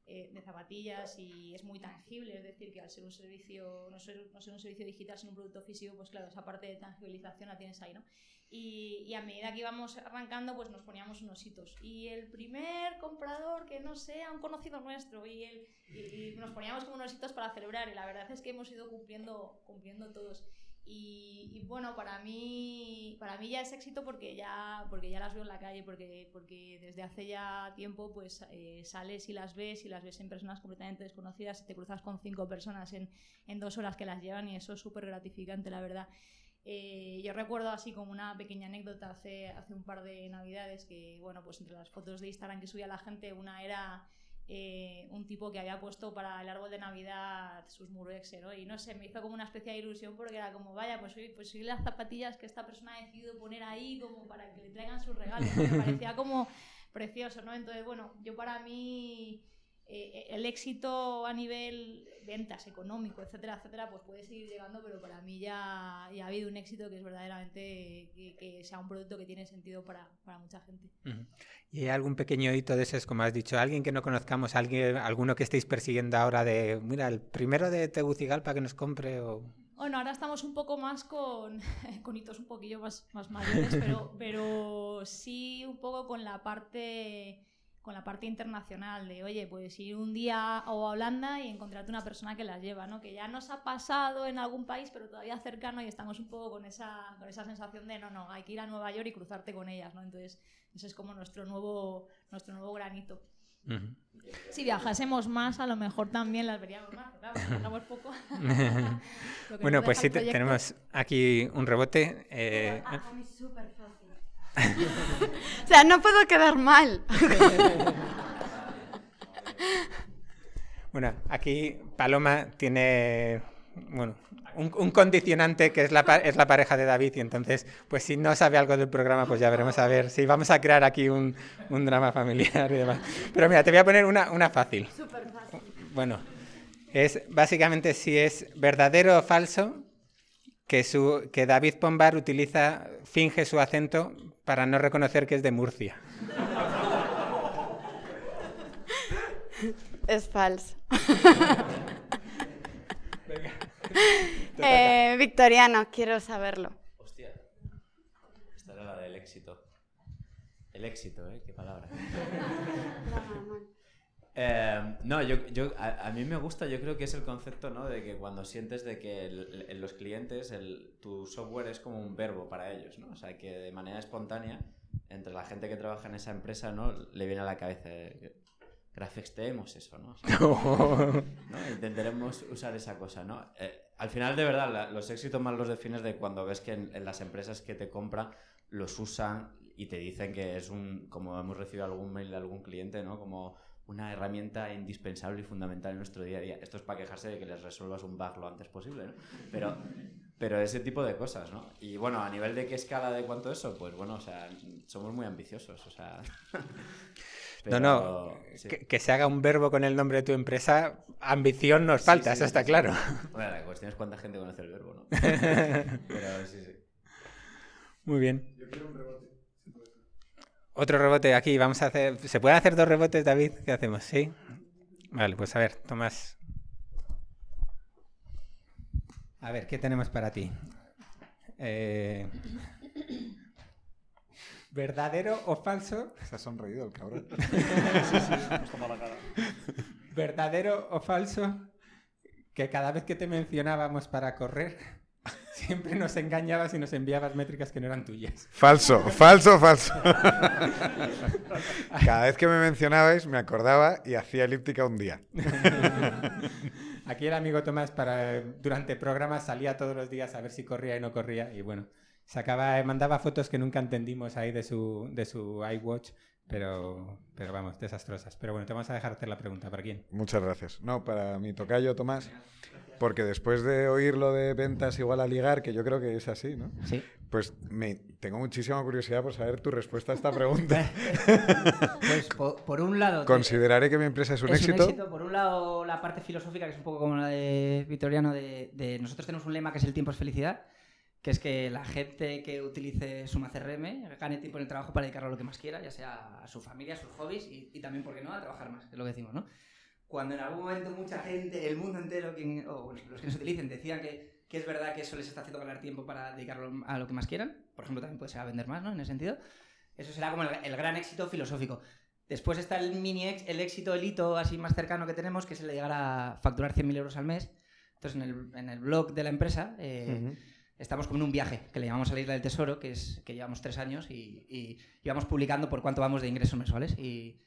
eh, de zapatillas y es muy tangible, es decir, que al ser un servicio, no ser, no ser un servicio digital, sino un producto físico, pues claro, esa parte de tangibilización la tienes ahí, ¿no? Y, y a medida que íbamos arrancando, pues nos poníamos unos hitos. Y el primer comprador que no sea un conocido nuestro, y, el, y, y nos poníamos como unos hitos para celebrar, y la verdad es que hemos ido cumpliendo, cumpliendo todos. Y, y, bueno, para mí, para mí ya es éxito porque ya, porque ya las veo en la calle, porque, porque desde hace ya tiempo pues eh, sales y las ves y las ves en personas completamente desconocidas y te cruzas con cinco personas en, en dos horas que las llevan y eso es súper gratificante, la verdad. Eh, yo recuerdo así como una pequeña anécdota hace, hace un par de navidades que, bueno, pues entre las fotos de Instagram que subía la gente, una era eh, un tipo que había puesto para el árbol de Navidad sus murexe, ¿no? Y no sé, me hizo como una especie de ilusión porque era como, vaya, pues soy, pues soy las zapatillas que esta persona ha decidido poner ahí como para que le traigan sus regalos. Me parecía como precioso, ¿no? Entonces, bueno, yo para mí eh, el éxito a nivel ventas, económico, etcétera, etcétera, pues puede seguir llegando, pero para mí ya, ya ha habido un éxito que es verdaderamente que, que sea un producto que tiene sentido para, para mucha gente. ¿Y hay algún pequeño hito de esos, como has dicho, alguien que no conozcamos, alguien, alguno que estéis persiguiendo ahora de, mira, el primero de Tegucigalpa que nos compre o... Bueno, ahora estamos un poco más con, con hitos un poquillo más, más mayores, pero, pero sí un poco con la parte con la parte internacional de, oye, pues ir un día a Holanda y encontrarte una persona que las lleva, ¿no? Que ya nos ha pasado en algún país, pero todavía cercano y estamos un poco con esa, con esa sensación de, no, no, hay que ir a Nueva York y cruzarte con ellas, ¿no? Entonces, ese es como nuestro nuevo, nuestro nuevo granito. Uh -huh. Si viajásemos más, a lo mejor también las veríamos más, pero claro, poco. bueno, pues sí, tenemos aquí un rebote. Eh... A, a mí súper fácil. o sea, no puedo quedar mal. bueno, aquí Paloma tiene bueno, un, un, condicionante que es la, es la pareja de David y entonces, pues si no sabe algo del programa, pues ya veremos a ver si vamos a crear aquí un, un drama familiar y demás. Pero mira, te voy a poner una, una fácil. Súper fácil. Bueno, es básicamente si es verdadero o falso que, su, que David Pombar utiliza, finge su acento para no reconocer que es de Murcia. Es falso. eh, Victoriano, quiero saberlo. Hostia, esta era la del éxito. El éxito, ¿eh? Qué palabra. Eh, no, yo, yo a, a, mí me gusta, yo creo que es el concepto, ¿no? De que cuando sientes de que el, el, los clientes, el, tu software es como un verbo para ellos, ¿no? O sea, que de manera espontánea, entre la gente que trabaja en esa empresa, ¿no? Le viene a la cabeza, eh, eso, ¿no? O sea, ¿no? Intentaremos usar esa cosa, ¿no? Eh, al final, de verdad, la, los éxitos más los defines de cuando ves que en, en las empresas que te compran los usan y te dicen que es un, como hemos recibido algún mail de algún cliente, ¿no? Como una herramienta indispensable y fundamental en nuestro día a día. Esto es para quejarse de que les resuelvas un bug lo antes posible, ¿no? Pero, pero ese tipo de cosas, ¿no? Y bueno, a nivel de qué escala de cuánto eso, pues bueno, o sea, somos muy ambiciosos, o sea... Pero, no, no, sí. que, que, se haga un verbo con el nombre de tu empresa, ambición nos falta, sí, sí, eso está claro. Bueno, la cuestión es cuánta gente conoce el verbo, ¿no? pero sí, sí. Muy bien. Yo quiero un rebote. Otro rebote aquí, vamos a hacer... ¿Se pueden hacer dos rebotes, David? ¿Qué hacemos? ¿Sí? Vale, pues a ver, Tomás. A ver, ¿qué tenemos para ti? Eh... ¿Verdadero o falso? Se ha sonreído el cabrón. sí, sí, la cara. ¿Verdadero o falso que cada vez que te mencionábamos para correr Siempre nos engañabas y nos enviabas métricas que no eran tuyas. Falso, falso, falso. Cada vez que me mencionabais me acordaba y hacía elíptica un día. Aquí el amigo Tomás para durante programas salía todos los días a ver si corría y no corría y bueno, sacaba, mandaba fotos que nunca entendimos ahí de su, de su iWatch, pero, pero vamos, desastrosas. Pero bueno, te vamos a dejar hacer la pregunta. ¿Para quién? Muchas gracias. No, para mi tocayo Tomás. Porque después de oír lo de ventas igual a ligar, que yo creo que es así, ¿no? Sí. Pues me, tengo muchísima curiosidad por saber tu respuesta a esta pregunta. pues por, por, un lado... Consideraré que mi empresa es un es éxito. Un éxito. Por un lado, la parte filosófica, que es un poco como la de Victoriano, de, de nosotros tenemos un lema que es el tiempo es felicidad que es que la gente que utilice Suma CRM gane tiempo en el trabajo para dedicarlo a lo que más quiera, ya sea a su familia, a sus hobbies y, y también, ¿por qué no?, a trabajar más, es lo que decimos, ¿no? Cuando en algún momento mucha gente, el mundo entero, quien- o bueno, los que nos utilicen, decían que, que es verdad que eso les está haciendo ganar tiempo para dedicarlo a lo que más quieran, por ejemplo, también puede ser a vender más, ¿no? En ese sentido. Eso será como el, el gran éxito filosófico. Después está el mini ex- el éxito, el hito así más cercano que tenemos, que es el de llegar a facturar 100.000 euros al mes. Entonces, en el, en el blog de la empresa eh, Ujú. estamos como en un viaje que le llamamos a la Isla del Tesoro, que es que llevamos tres años y, y, y vamos publicando por cuánto vamos de ingresos mensuales. Y,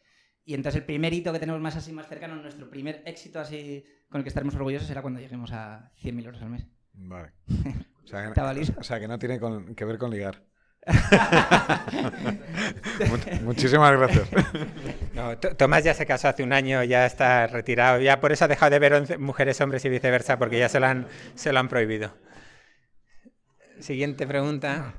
y entonces el primer hito que tenemos más así más cercano, nuestro primer éxito así con el que estaremos orgullosos será cuando lleguemos a 100.000 euros al mes. Vale. O sea, que, ¿Estaba listo? o sea, que no tiene con- que ver con ligar. Mu- Muchísimas gracias. No, Tomás ya se casó hace un año, ya está retirado, ya por eso ha dejado de ver mujeres, hombres y viceversa, porque ya se lo han, se lo han prohibido. Siguiente pregunta.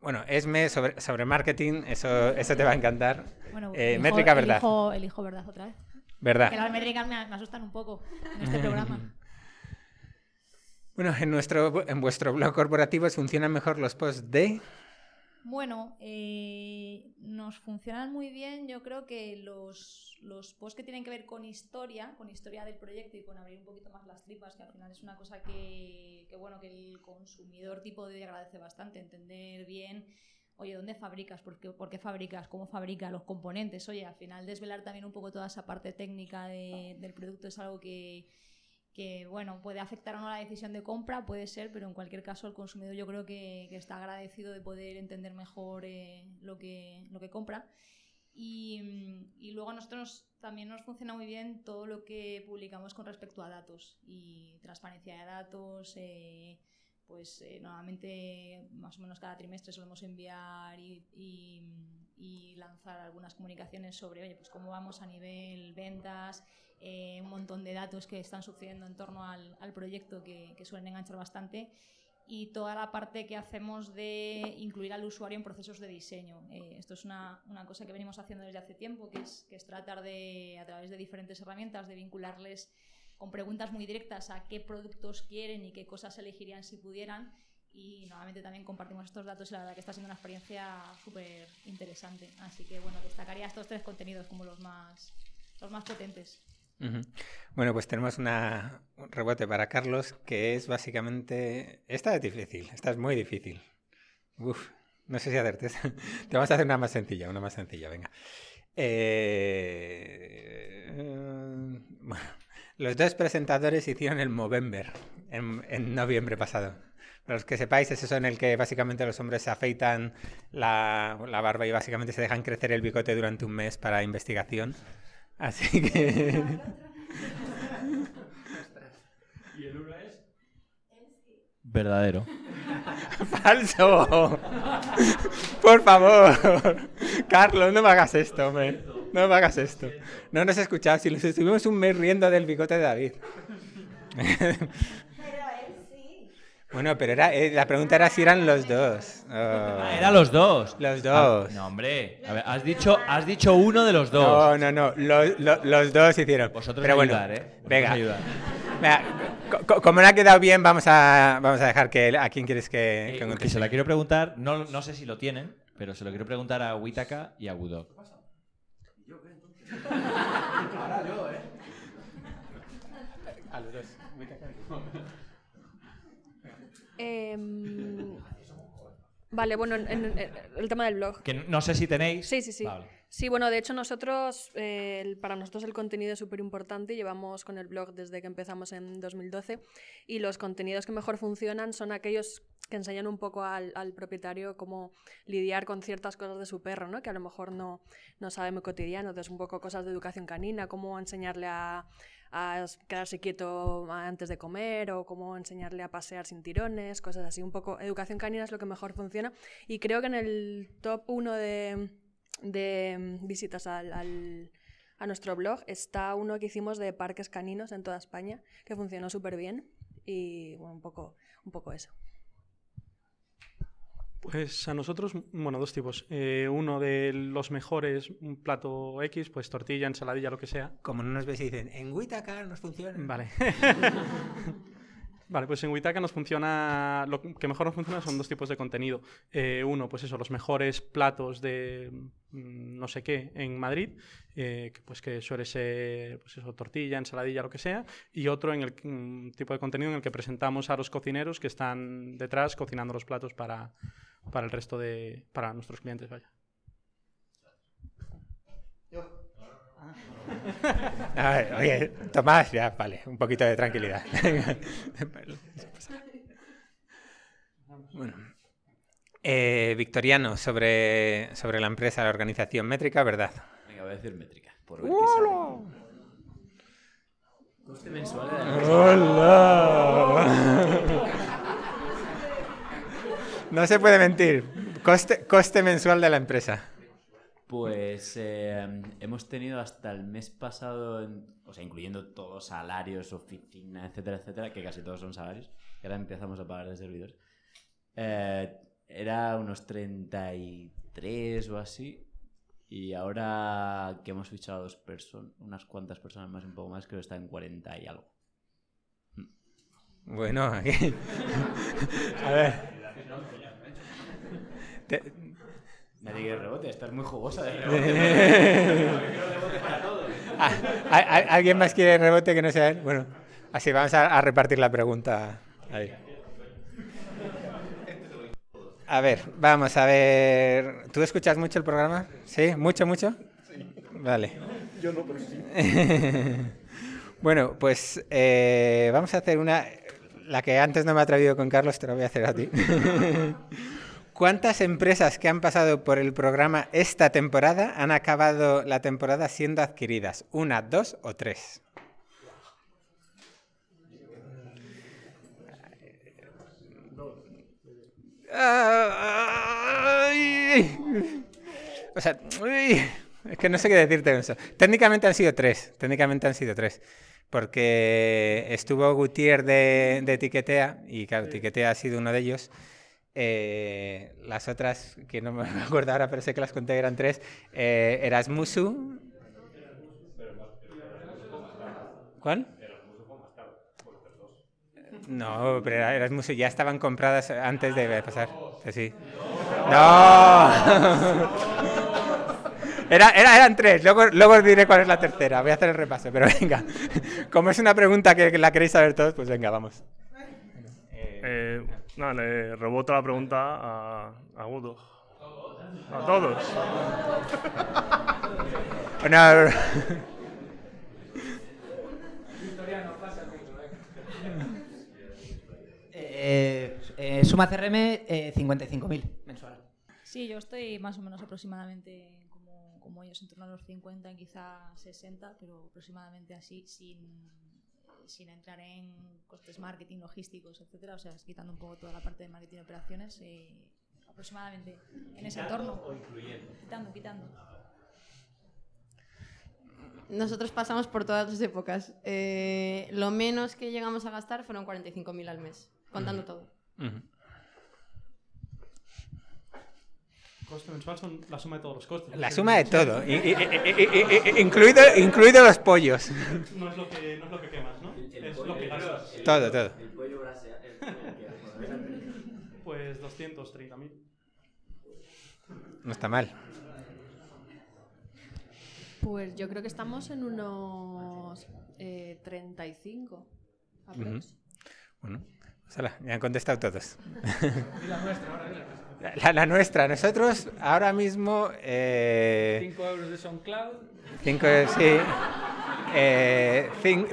Bueno, Esme sobre, sobre marketing, eso, eso te va a encantar. Bueno, Eh, elijo- métrica, verdad. Elijo, elijo verdad otra vez. Verdad. Que las métricas me, me asustan un poco en este programa. Bueno, en, nuestro, en vuestro blog corporativo funcionan mejor los posts de... Bueno, eh, nos funcionan muy bien. Yo creo que los, los posts que tienen que ver con historia, con historia del proyecto y con abrir un poquito más las tripas, que al final es una cosa que, que, bueno, que el consumidor tipo debe agradece bastante, entender bien. Oye, ¿dónde fabricas? ¿Por qué, por qué fabricas? ¿Cómo fabricas los componentes? Oye, al final desvelar también un poco toda esa parte técnica de- del producto es algo que, que bueno, puede afectar o no la decisión de compra, puede ser, pero en cualquier caso el consumidor yo creo que, que está agradecido de poder entender mejor eh, lo, que, lo que compra. Y, mm, y luego a nosotros también nos funciona muy bien todo lo que publicamos con respecto a datos y transparencia de datos. eh, pues eh, normalmente más o menos cada trimestre solemos enviar y, y- y lanzar algunas comunicaciones sobre oye, pues cómo vamos a nivel ventas, eh, un montón de datos que están sucediendo en torno al, proyecto que, que suelen enganchar bastante y toda la parte que hacemos de incluir al usuario en procesos de diseño. Eh, esto es una, una cosa que venimos haciendo desde hace tiempo, que es, que es tratar de, a través de diferentes herramientas, de vincularles con preguntas muy directas a qué productos quieren y qué cosas elegirían si pudieran. Y nuevamente también compartimos estos datos y la verdad que está siendo una experiencia súper interesante. Así que bueno, destacaría estos tres contenidos como los más, los más potentes. Bueno, pues tenemos una, un rebote para Carlos, que es básicamente... Esta es difícil, esta es muy difícil. Uf, no sé si hacerte. Te vamos a hacer una más sencilla, una más sencilla, venga. Eh, bueno, los dos presentadores hicieron el Movember en noviembre pasado. Para los que sepáis, es eso en el que básicamente los hombres se afeitan la, la barba y básicamente se dejan crecer el bigote durante un mes para investigación. Así que... ¿Y el uno es? Verdadero. ¡Falso! Por favor. Carlos, no me hagas esto, hombre. No me hagas esto. No nos has escuchado. Si nos estuvimos un mes riendo del bigote de David. Bueno, pero era, eh, la pregunta era si eran los dos. Oh. Ah, eran los dos. Los dos. Ah, no, hombre. A ver, has dicho, has dicho uno de los dos. No, no, no. Los, lo- los dos hicieron. Vosotros Pero bueno, ayudar, ¿eh? Vosotros venga. ayudar. Venga, co- co- como no ha quedado bien, vamos a, vamos a dejar que... ¿A quién quieres que, Eh, que se la quiero preguntar, no, no sé si lo tienen, pero se lo quiero preguntar a Witaka y a Budok. Ahora yo, ¿eh? A los dos. Em, vale, bueno, en, en- en el tema del blog. Que no sé si tenéis. Sí, sí, sí. Vale. Sí, bueno, de hecho nosotros, eh, el- para nosotros el contenido es súper importante. Llevamos con el blog desde que empezamos en 2012 y los contenidos que mejor funcionan son aquellos que enseñan un poco al, al propietario cómo lidiar con ciertas cosas de su perro, ¿no? que a lo mejor no, no sabe muy cotidiano. Entonces, un poco cosas de educación canina, cómo enseñarle a, a quedarse quieto antes de comer o cómo enseñarle a pasear sin tirones, cosas así. Un poco educación canina es lo que mejor funciona. Y creo que en el top 1 de, de visitas al- a nuestro blog está uno que hicimos de parques caninos en toda España, que funcionó súper bien. Y bueno, un poco, un poco eso. Pues a nosotros, bueno, dos tipos. Eh, uno de los mejores, un plato X, pues tortilla, ensaladilla, lo que sea. Como no nos ves y dicen, en Witaka nos funciona. Vale. Vale, pues en Witaka nos funciona, lo que mejor nos funciona son dos tipos de contenido. Eh, uno, pues eso, los mejores platos de mm, no sé qué en Madrid, eh, pues que suele ser pues eso, tortilla, ensaladilla, lo que sea. Y otro en el mm, tipo de contenido en el que presentamos a los cocineros que están detrás cocinando los platos para, para el resto de, para nuestros clientes, vaya. A ver, oye, Tomás, ya, vale, un poquito de tranquilidad. bueno. Eh, Victoriano, sobre, sobre la empresa, la organización métrica, ¿verdad? Venga, voy a decir métrica. Por ver qué sale. Coste mensual de la empresa. ¡Hola! No se puede mentir. Coste, coste mensual de la empresa. Pues eh, hemos tenido hasta el mes pasado, o sea, incluyendo todos salarios, oficina, etcétera, etcétera, que casi todos son salarios, que ahora empezamos a pagar de servidores. Eh, era unos 33 o así, y ahora que hemos fichado dos personas, unas cuantas personas más, un poco más, creo que está en 40 y algo. Bueno, aquí. A ver. Te- Nadie quiere rebote, estás muy jugosa de Ah, ¿al- al- ¿Alguien más quiere rebote que no sea él? Bueno, así vamos a, a repartir la pregunta. Ahí. A ver, vamos a ver. ¿Tú escuchas mucho el programa? ¿Sí? ¿Mucho, mucho? Vale. Yo no, pero sí. bueno, pues eh, vamos a hacer una. La que antes no me he atrevido con Carlos, te la voy a hacer a ti. ¿Cuántas empresas que han pasado por el programa esta temporada han acabado la temporada siendo adquiridas? ¿Una, dos o tres? O sea, es que no sé qué decirte eso. Técnicamente han sido tres, técnicamente han sido tres. Porque estuvo Gutiérrez de, de Etiquetea, y claro, Etiquetea ha sido uno de ellos. Eh, las otras, que no me acuerdo ahora, pero sé que las conté, eran tres. Eh, Erasmusu. ¿Cuál? No, pero era- Erasmusu ya estaban compradas antes de pasar. Que sí. ¡No! Era- eran tres, luego, luego os diré cuál es la tercera. Voy a hacer el repaso, pero venga. Como es una pregunta que la queréis saber todos, pues venga, vamos. Eh, nada, le reboto la pregunta a, a Gudo. A todos. Bueno, Eh, eh, suma CRM, eh, 55.000 mensual. Sí, yo estoy más o menos aproximadamente como, como ellos, en torno a los 50, quizá 60, pero aproximadamente así, sin, sin entrar en costes marketing, logísticos, etcétera, o sea, quitando un poco toda la parte de marketing y operaciones, eh, aproximadamente en ese ¿Quitando entorno. o incluyendo? Quitando, quitando. Nosotros pasamos por todas las épocas. Eh, lo menos que llegamos a gastar fueron 45.000 al mes, contando todo. Coste mensual son la suma de todos los costes. La suma de todo, i- incluido, incluido los pollos. No es lo que, no es lo que quemas, ¿no? es lo que gastas. Todo, todo. El pollo brasea. Pues 230.000. No está mal. Pues yo creo que estamos en unos eh, 35. aprox. Ujú. Bueno, hala, ya han contestado todos. Y la nuestra, ahora. La, la nuestra, nosotros ahora mismo... Eh, 5 euros de SoundCloud. cinco, sí.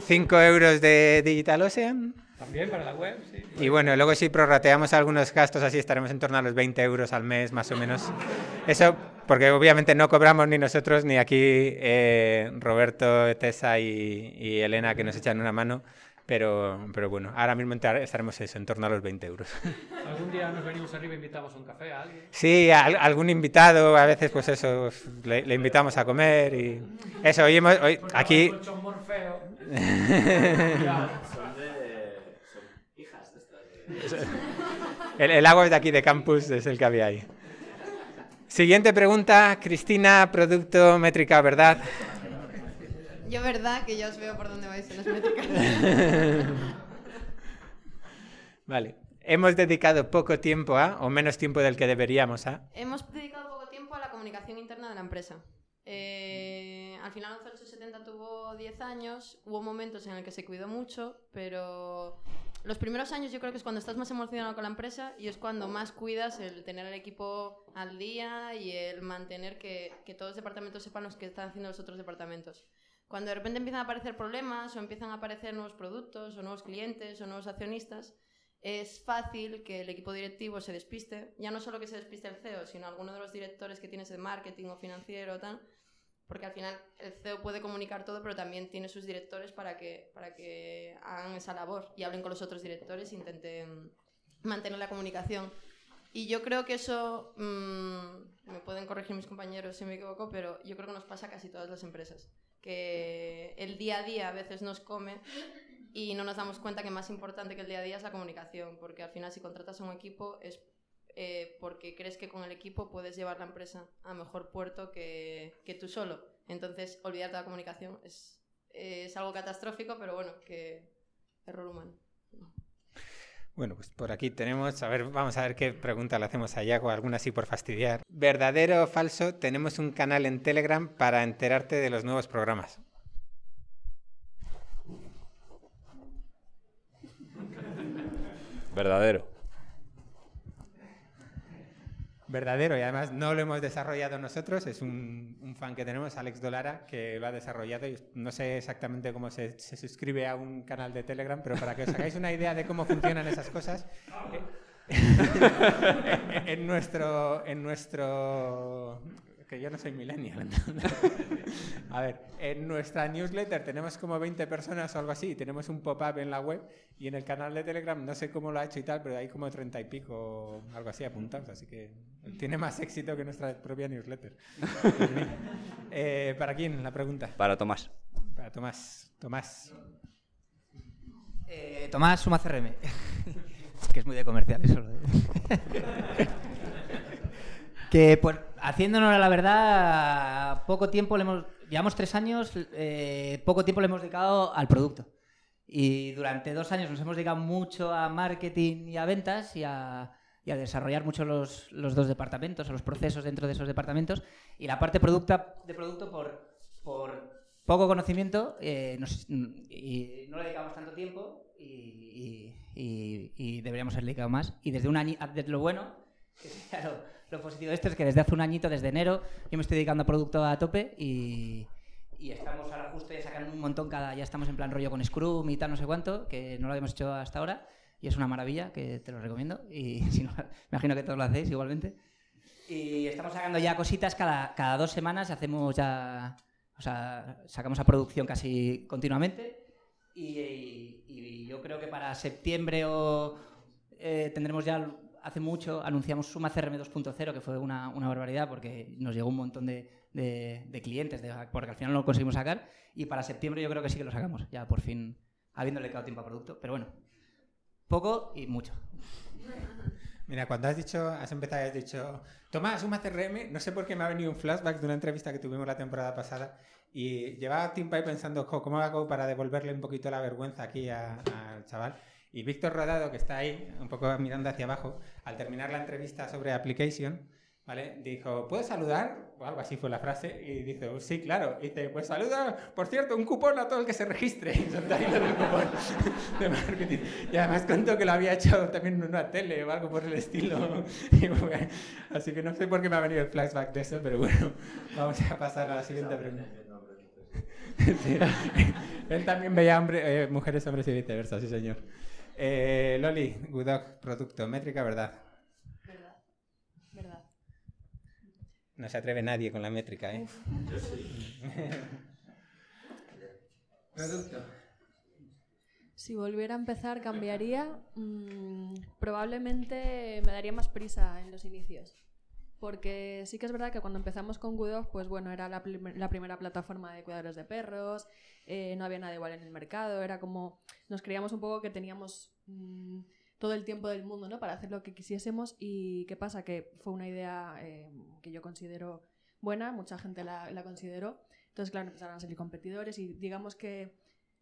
5 euros de Digital Ocean. También para la web, sí. Y bueno, luego si prorrateamos algunos gastos así estaremos en torno a los 20 euros al mes más o menos. Eso porque obviamente no cobramos ni nosotros ni aquí eh, Roberto, Tessa y, y Elena que nos echan una mano. Pero, pero bueno, ahora mismo estaremos eso, en torno a los 20 euros. Algún día nos venimos arriba e invitamos un café a alguien. Sí, al- algún invitado, a veces pues eso, le, le invitamos a comer y eso, hoy hemos, hoy, aquí... El, el agua es de aquí de campus, es el que había ahí. Siguiente pregunta, Cristina, producto métrica, ¿verdad? Yo, verdad, que ya os veo por dónde vais en las métricas. Vale. Hemos dedicado poco tiempo a, o menos tiempo del que deberíamos a. Hemos dedicado poco tiempo a la comunicación interna de la empresa. Eh, al final 1170 tuvo 10 años, hubo momentos en el que se cuidó mucho, pero los primeros años yo creo que es cuando estás más emocionado con la empresa y es cuando más cuidas el tener el equipo al día y el mantener que, que todos los departamentos sepan lo que están haciendo los otros departamentos. Cuando de repente empiezan a aparecer problemas o empiezan a aparecer nuevos productos o nuevos clientes o nuevos accionistas, es fácil que el equipo directivo se despiste, ya no solo que se despiste el CEO, sino alguno de los directores que tienes de marketing o financiero o tal, porque al final el CEO puede comunicar todo, pero también tiene sus directores para que, para que hagan esa labor y hablen con los otros directores e intenten mantener la comunicación. Y yo creo que eso, mmm, me pueden corregir mis compañeros si me equivoco, pero yo creo que nos pasa a casi todas las empresas, que el día a día a veces nos come y no nos damos cuenta que más importante que el día a día es la comunicación, porque al final si contratas a un equipo es eh, porque crees que con el equipo puedes llevar la empresa a mejor puerto que, que tú solo. Entonces, olvidarte de la comunicación es, es algo catastrófico, pero bueno, que error humano. Bueno, pues por aquí tenemos, a ver, vamos a ver qué pregunta le hacemos a Yago, alguna así por fastidiar. ¿Verdadero o falso? Tenemos un canal en Telegram para enterarte de los nuevos programas. Verdadero. Verdadero, y además no lo hemos desarrollado nosotros, es un, un fan que tenemos, Alex Dolara, que lo ha desarrollado y no sé exactamente cómo se, se, suscribe a un canal de Telegram, pero para que os hagáis una idea de cómo funcionan esas cosas, eh, en, nuestro, en nuestro que yo no soy millennial. a ver, en nuestra newsletter tenemos como 20 personas o algo así, tenemos un pop-up en la web y en el canal de Telegram no sé cómo lo ha hecho y tal, pero hay como 30 y pico, algo así apuntados, así que tiene más éxito que nuestra propia newsletter. eh, ¿Para quién la pregunta? Para Tomás. Para Tomás. Tomás. Eh, Tomás Suma CRM. que es muy de comercial eso. Que pues haciéndonos la verdad, poco tiempo le hemos, llevamos tres años, eh, poco tiempo le hemos dedicado al producto. Y durante dos años nos hemos dedicado mucho a marketing y a ventas y a, y a desarrollar mucho los, los, dos departamentos, o los procesos dentro de esos departamentos. Y la parte producta, de producto, por, por poco conocimiento, eh, nos, y no le dedicamos tanto tiempo y, y, y, deberíamos haber dedicado más. Y desde, un año, desde lo bueno, que claro, lo positivo de esto es que desde hace un añito, desde enero, yo me estoy dedicando a producto a tope y, estamos ahora justo ya sacando un montón cada, ya estamos en plan rollo con Scrum y tal, no sé cuánto, que no lo habíamos hecho hasta ahora y es una maravilla, que te lo recomiendo y si no, me imagino que todos lo hacéis igualmente. Y estamos sacando ya cositas cada, cada dos semanas, hacemos ya, o sea, sacamos a producción casi continuamente y yo creo que para septiembre o eh, tendremos ya hace mucho anunciamos Suma CRM 2.0, que fue una, barbaridad porque nos llegó un montón de, clientes, porque al final no lo conseguimos sacar. Y para septiembre yo creo que sí que lo sacamos, ya por fin, habiéndole quedado tiempo a producto. Pero bueno, poco y mucho. Mira, cuando has dicho, has empezado y has dicho, Tomás, Suma CRM, no sé por qué me ha venido un flashback de una entrevista que tuvimos la temporada pasada y llevaba tiempo ahí pensando, ¿cómo hago para devolverle un poquito la vergüenza aquí al chaval? Y Víctor Rodado, que está ahí, un poco mirando hacia abajo, al terminar la entrevista sobre application, ¿vale? Dijo, ¿puedo saludar? O algo así fue la frase. Y dice, sí, claro. Y dice, pues saluda, por cierto, un cupón a todo el que se registre. Y el cupón de marketing. Y además contó que lo había hecho también en una tele o algo por el estilo. Bueno, así que no sé por qué me ha venido el flashback de eso, pero bueno, vamos a pasar a la siguiente pregunta. Sí. Él también veía hombre, eh, mujeres, hombres y viceversa, sí señor. Eh, Loli, Goodog, producto, métrica, verdad. Verdad. Verdad. No se atreve nadie con la métrica, ¿eh? Yo sí. producto. Si volviera a empezar, cambiaría. Mmm, probablemente me daría más prisa en los inicios. Porque sí que es verdad que cuando empezamos con Goodog, pues bueno, era la, la primera plataforma de cuidadores de perros, eh, no había nada igual en el mercado, era como, nos creíamos un poco que teníamos mmm, todo el tiempo del mundo ¿no? para hacer lo que quisiésemos y qué pasa, que fue una idea eh, que yo considero buena, mucha gente la, la, consideró, entonces claro, empezaron a salir competidores y digamos que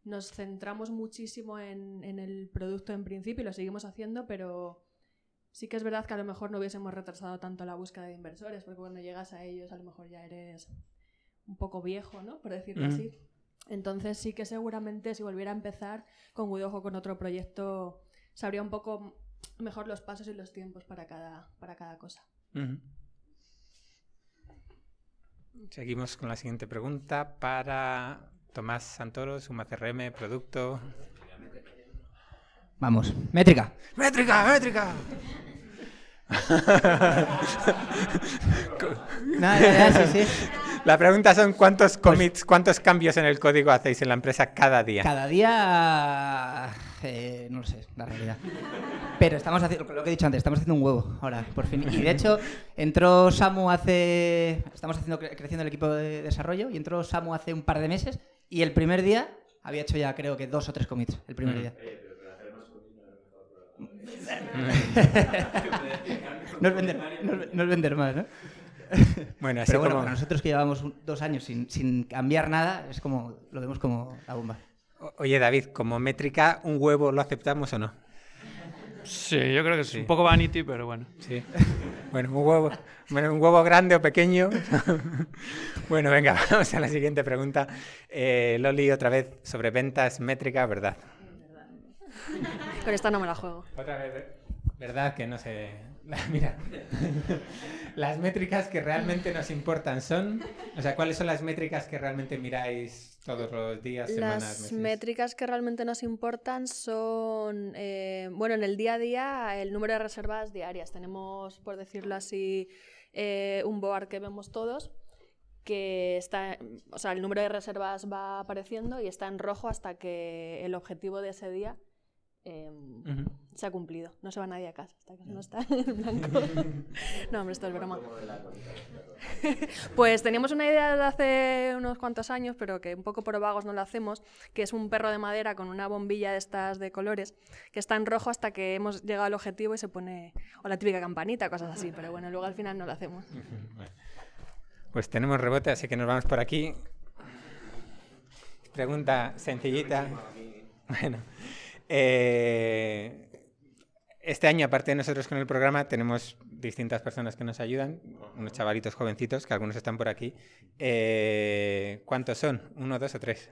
nos centramos muchísimo en, en el producto en principio y lo seguimos haciendo, pero sí que es verdad que a lo mejor no hubiésemos retrasado tanto la búsqueda de inversores, porque cuando llegas a ellos a lo mejor ya eres un poco viejo, ¿no? Por decirlo así. Entonces sí que seguramente si volviera a empezar con Guidojo con otro proyecto, sabría un poco mejor los pasos y los tiempos para cada, para cada cosa. Seguimos con la siguiente pregunta para Tomás Santoro, Suma CRM, producto. Vamos, métrica. ¡Métrica, métrica! No, ya, ya, sí, sí. La pregunta son cuántos commits, cuántos cambios en el código hacéis en la empresa cada día. Cada día. eh, no lo sé, la realidad. Pero estamos haciendo, lo que he dicho antes, estamos haciendo un huevo ahora, por fin. Y de hecho, entró Samu hace. Estamos haciendo, cre- creciendo el equipo de desarrollo y entró Samu hace un par de meses y el primer día había hecho ya, creo que dos o tres commits. El primer Mm. día. no, es vender, no, es- no es vender más, ¿no? Bueno, así Pero bueno, como- para nosotros que llevamos un- dos años sin, sin cambiar nada, es como. Lo vemos como la bomba. Oye, David, como métrica, ¿un huevo lo aceptamos o no? Sí, yo creo que es un poco vanity, pero bueno. Sí. Bueno, un huevo, bueno, un huevo grande o pequeño. bueno, venga, vamos a la siguiente pregunta. Eh, Loli, otra vez sobre ventas, métrica, ¿verdad? Con esta no me la juego. Otra vez, ¿eh? ¿verdad? Que no sé. Mira, las métricas que realmente nos importan son. O sea, ¿cuáles son las métricas que realmente miráis todos los días, semanas, Las meses? métricas que realmente nos importan son, eh, bueno, en el día a día, el número de reservas diarias. Tenemos, por decirlo así, eh, un board que vemos todos, que está, o sea, el número de reservas va apareciendo y está en rojo hasta que el objetivo de ese día eh, Ujú. se ha cumplido. No se va nadie a casa hasta que no está en blanco. no, hombre, esto es broma. Pues teníamos una idea de hace unos cuantos años, pero que un poco por vagos no lo hacemos, que es un perro de madera con una bombilla de estas de colores, que está en rojo hasta que hemos llegado al objetivo y se pone, o la típica campanita, cosas así, pero bueno, luego al final no lo hacemos. Pues tenemos rebote, así que nos vamos por aquí. Pregunta sencillita. Bueno, eh, este año, aparte de nosotros con el programa, tenemos distintas personas que nos ayudan, unos chavalitos jovencitos, que algunos están por aquí. Eh, ¿Cuántos son? ¿Uno, dos o tres?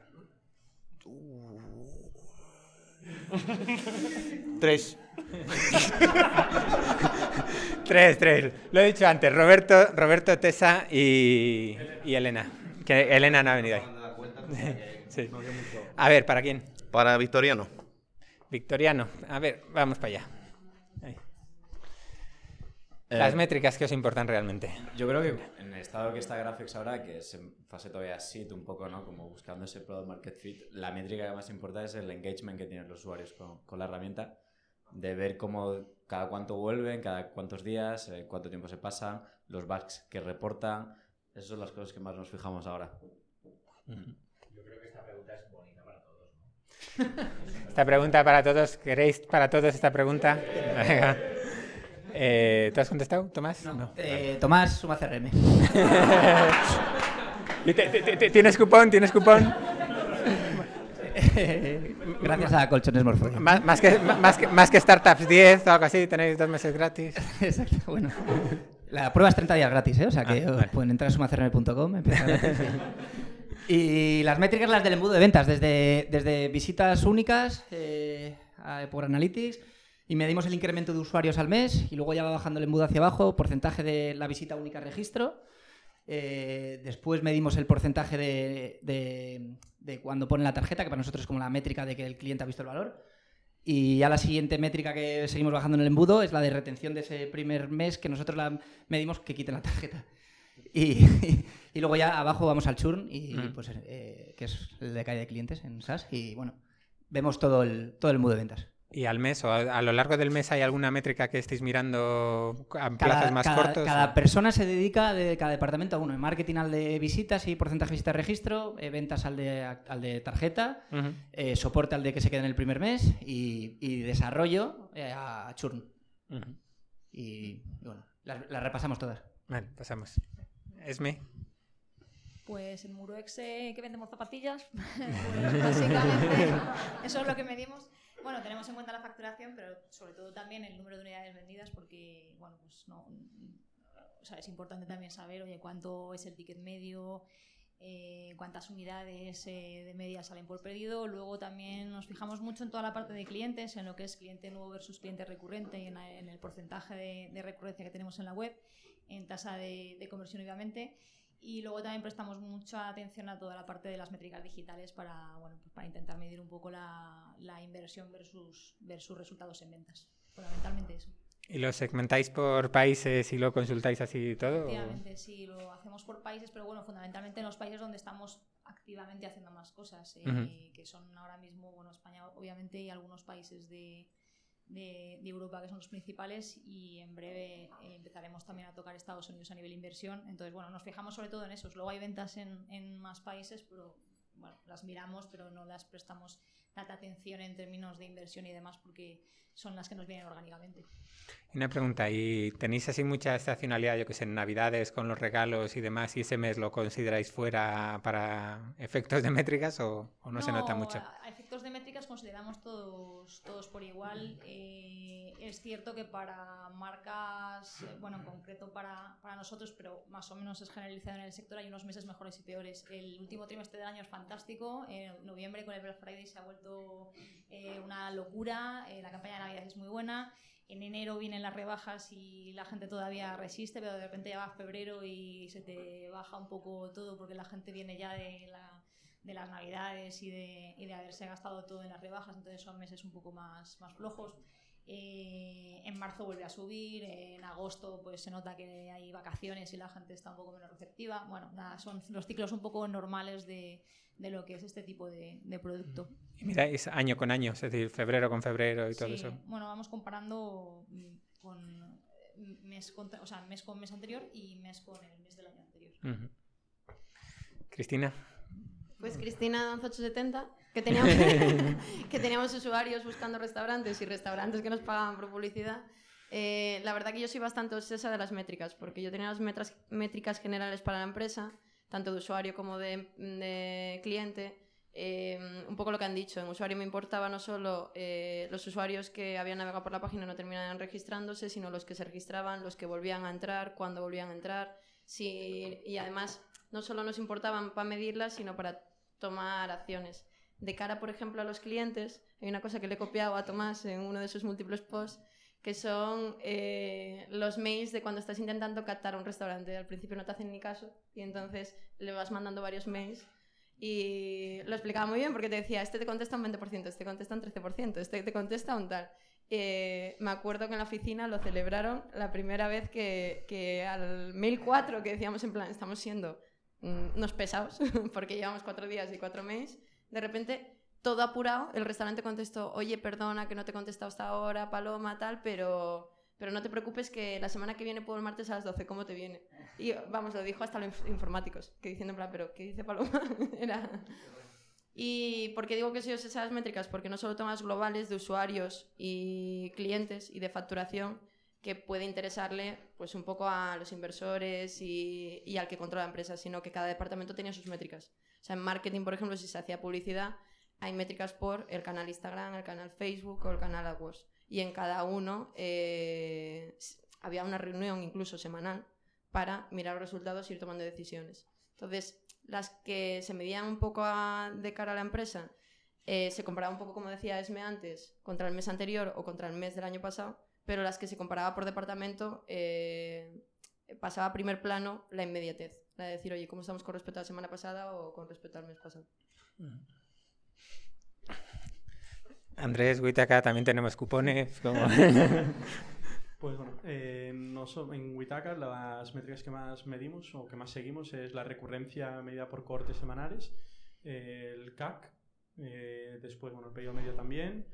Tres. tres, tres. Lo he dicho antes, Roberto, Roberto Tesa y, y Elena. Que Elena no ha venido ahí. Sí. A ver, ¿para quién? Para Victoriano. Victoriano. A ver, vamos para allá. Ahí. Las Eh, métricas que os importan realmente. Yo creo que en el estado que está Graphics ahora, que es en fase todavía seed un poco, ¿no? Como buscando ese product market fit, la métrica que más importa es el engagement que tienen los usuarios con, con la herramienta, de ver cómo cada cuánto vuelven, cada cuántos días, eh, cuánto tiempo se pasan, los bugs que reportan. Esas son las cosas que más nos fijamos ahora. Yo creo que esta pregunta es bonita para todos, ¿no? Esta pregunta para todos. ¿Queréis para todos esta pregunta? Venga. Eh, ¿Tú has contestado, Tomás? No. Eh, Tomás, suma CRM. ¿Y te- te- te- ¿Tienes cupón? ¿Tienes cupón? Gracias a Colchones Morfo. Más, más que, más, que, más que Startups 10 o algo así, tenéis dos meses gratis. Exacto, bueno. La prueba es 30 días gratis, ¿eh? O sea que Ah, vale. pueden entrar a sumacrm.com, empezar gratis. Y las métricas las del embudo de ventas, desde, desde visitas únicas eh, a- por Analytics, y medimos el incremento de usuarios al mes, y luego ya va bajando el embudo hacia abajo, porcentaje de la visita única registro. Eh, después medimos el porcentaje de, de- cuando ponen la tarjeta, que para nosotros es como la métrica de que el cliente ha visto el valor. Y ya la siguiente métrica que seguimos bajando en el embudo es la de retención de ese primer mes que nosotros la medimos que quiten la tarjeta. Y, y luego ya abajo vamos al churn, y, Mm. pues, eh, que es el de caída de clientes en SaaS. Y bueno, vemos todo el, todo el embudo de ventas. ¿Y al mes o a, a lo largo del mes hay alguna métrica que estéis mirando a plazos más cada- cortos? cada o- persona se dedica de cada departamento a uno. En marketing al de visitas y porcentaje de visita registro, eh, ventas al de, al de tarjeta, eh, soporte al de que se queda en el primer mes y, y desarrollo eh, a churn. Y bueno, las, las repasamos todas. Vale, pasamos. Esme. Pues en Muroex que vendemos zapatillas, pues básicamente eso es lo que medimos. Bueno, tenemos en cuenta la facturación, pero sobre todo también el número de unidades vendidas, porque bueno, pues no, o sea, es importante también saber, oye, cuánto es el ticket medio, eh, cuántas unidades eh, de media salen por pedido. Luego también nos fijamos mucho en toda la parte de clientes, en lo que es cliente nuevo versus cliente recurrente y en, en el porcentaje de, recurrencia que tenemos en la web, en tasa de, de conversión obviamente. Y luego también prestamos mucha atención a toda la parte de las métricas digitales para, bueno, pues para intentar medir un poco la, la inversión versus, versus resultados en ventas. Fundamentalmente eso. ¿Y lo segmentáis por países y lo consultáis así todo? Efectivamente, sí, lo hacemos por países, pero bueno, fundamentalmente en los países donde estamos activamente haciendo más cosas, eh, uh -huh. que son ahora mismo, bueno, España obviamente y algunos países de, de, de, Europa que son los principales y en breve eh, empezaremos también a tocar Estados Unidos a nivel inversión. Entonces, bueno, nos fijamos sobre todo en esos. Luego hay ventas en, en más países, pero bueno, las miramos, pero no las prestamos tanta atención en términos de inversión y demás porque son las que nos vienen orgánicamente. Una pregunta, ¿y tenéis así mucha estacionalidad, yo que sé, en Navidades con los regalos y demás, y ese mes lo consideráis fuera para efectos de métricas o, o no, no, se nota mucho? A efectos de métricas consideramos todos, todos por igual. Eh, es cierto que para marcas, eh, bueno, en concreto para, para nosotros, pero más o menos es generalizado en el sector, hay unos meses mejores y peores. El último trimestre del año es fantástico, en noviembre con el Black Friday se ha vuelto eh, una locura, la campaña de Navidad es muy buena en enero vienen las rebajas y la gente todavía resiste, pero de repente ya va febrero y se te baja un poco todo porque la gente viene ya de, la, de las navidades y de, y de, haberse gastado todo en las rebajas, entonces son meses un poco más, más flojos. Eh, en marzo vuelve a subir, en agosto pues se nota que hay vacaciones y la gente está un poco menos receptiva. Bueno, nada, son los ciclos un poco normales de, de lo que es este tipo de, de producto. Y miráis año con año, es decir, febrero con febrero y todo sí, eso. Bueno, vamos comparando con mes, con, o sea, mes con mes anterior y mes con el mes del año anterior. Uh -huh. Cristina. Pues Cristina 870, que teníamos, que teníamos usuarios buscando restaurantes y restaurantes que nos pagaban por publicidad. Eh, la verdad que yo soy bastante obsesa de las métricas, porque yo tenía las metras, métricas generales para la empresa, tanto de usuario como de, de cliente. Eh, un poco lo que han dicho, en usuario me importaba no solo eh, los usuarios que habían navegado por la página y no terminaban registrándose, sino los que se registraban, los que volvían a entrar, cuando volvían a entrar. Y además, no solo nos importaban para medirlas, sino para tomar acciones. De cara, por ejemplo, a los clientes, hay una cosa que le he copiado a Tomás en uno de sus múltiples posts, que son eh, los mails de cuando estás intentando captar un restaurante. Al principio no te hacen ni caso y entonces le vas mandando varios mails y lo explicaba muy bien porque te decía, este te contesta un 20%, este te contesta un 13%, este te contesta un tal. Eh, me acuerdo que en la oficina lo celebraron la primera vez que, que al mail 4 que decíamos en plan, estamos siendo mm, unos pesados porque llevamos cuatro días y cuatro mails, de repente todo apurado, el restaurante contestó, oye, perdona que no te he contestado hasta ahora, Paloma, tal, pero, pero no te preocupes que la semana que viene puedo el martes a las 12, ¿cómo te viene? Y vamos, lo dijo hasta los informáticos, que diciendo en pero ¿qué dice Paloma? Era... ¿Y por qué digo que soy esas métricas? Porque no solo tomas globales de usuarios y clientes y de facturación, que puede interesarle pues un poco a los inversores y, y al que controla la empresa, sino que cada departamento tenía sus métricas. O sea, en marketing, por ejemplo, si se hacía publicidad, hay métricas por el canal Instagram, el canal Facebook o el canal AdWords. Y en cada uno eh, había una reunión incluso semanal para mirar los resultados y ir tomando decisiones. Entonces, las que se medían un poco a, de cara a la empresa, eh, se comparaba un poco, como decía Esme antes, contra el mes anterior o contra el mes del año pasado, pero las que se comparaba por departamento eh, pasaba a primer plano la inmediatez. La de decir, oye, ¿cómo estamos con respecto a la semana pasada o con respecto al mes pasado? Andrés, Huitaca, también tenemos cupones. Como... Pues bueno, eh, nosotros, en Witaka las métricas que más medimos o que más seguimos es la recurrencia medida por cortes semanales, eh, el CAC, eh, después bueno, el pedido medio también,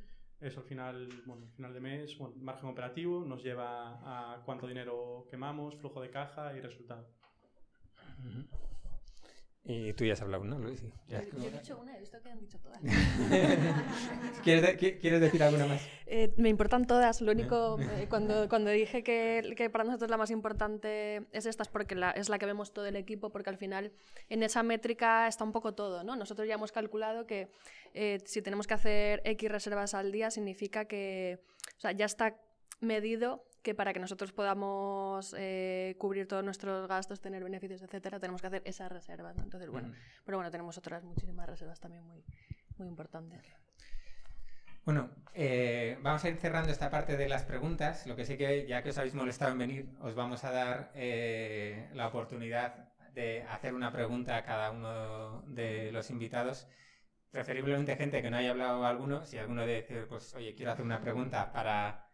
eso al final, bueno, al final de mes, bueno, margen operativo nos lleva a cuánto dinero quemamos, flujo de caja y resultado. Y tú ya has hablado, ¿no, Luis? Sí. Yo, yo he dicho una, he visto que han dicho todas. ¿Quieres, de- qui- ¿Quieres decir alguna más? Eh, me importan todas. Lo único, eh, cuando, cuando dije que, que para nosotros la más importante es esta, es porque la, es la que vemos todo el equipo, porque al final en esa métrica está un poco todo. ¿no? Nosotros ya hemos calculado que eh, si tenemos que hacer X reservas al día, significa que o sea, ya está medido que para que nosotros podamos eh, cubrir todos nuestros gastos, tener beneficios, etcétera, tenemos que hacer esas reservas. ¿no? Entonces, bueno, Ujú. pero bueno, tenemos otras muchísimas reservas también muy, muy importantes. Bueno, eh, vamos a ir cerrando esta parte de las preguntas. Lo que sí que, ya que os habéis molestado en venir, os vamos a dar eh, la oportunidad de hacer una pregunta a cada uno de los invitados. Preferiblemente gente que no haya hablado alguno. Si alguno dice, pues, oye, quiero hacer una pregunta para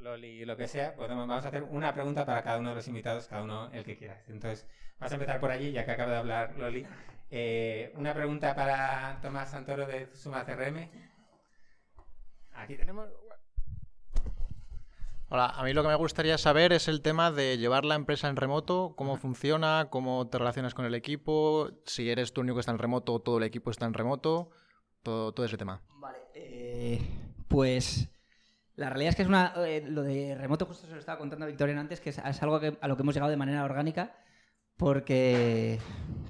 Loli, lo que sea, pues vamos a hacer una pregunta para cada uno de los invitados, cada uno el que quiera. Entonces, vamos a empezar por allí, ya que acaba de hablar Loli. Eh, una pregunta para Tomás Santoro de Suma CRM. Aquí tenemos. Hola, a mí lo que me gustaría saber es el tema de llevar la empresa en remoto, cómo funciona, cómo te relacionas con el equipo, si eres tú el único que está en remoto o todo el equipo está en remoto, todo, todo ese tema. Eh, pues la realidad es que es una. eh, lo de remoto, justo se lo estaba contando a Victoriano antes, que es, algo a lo que hemos llegado de manera orgánica. Porque,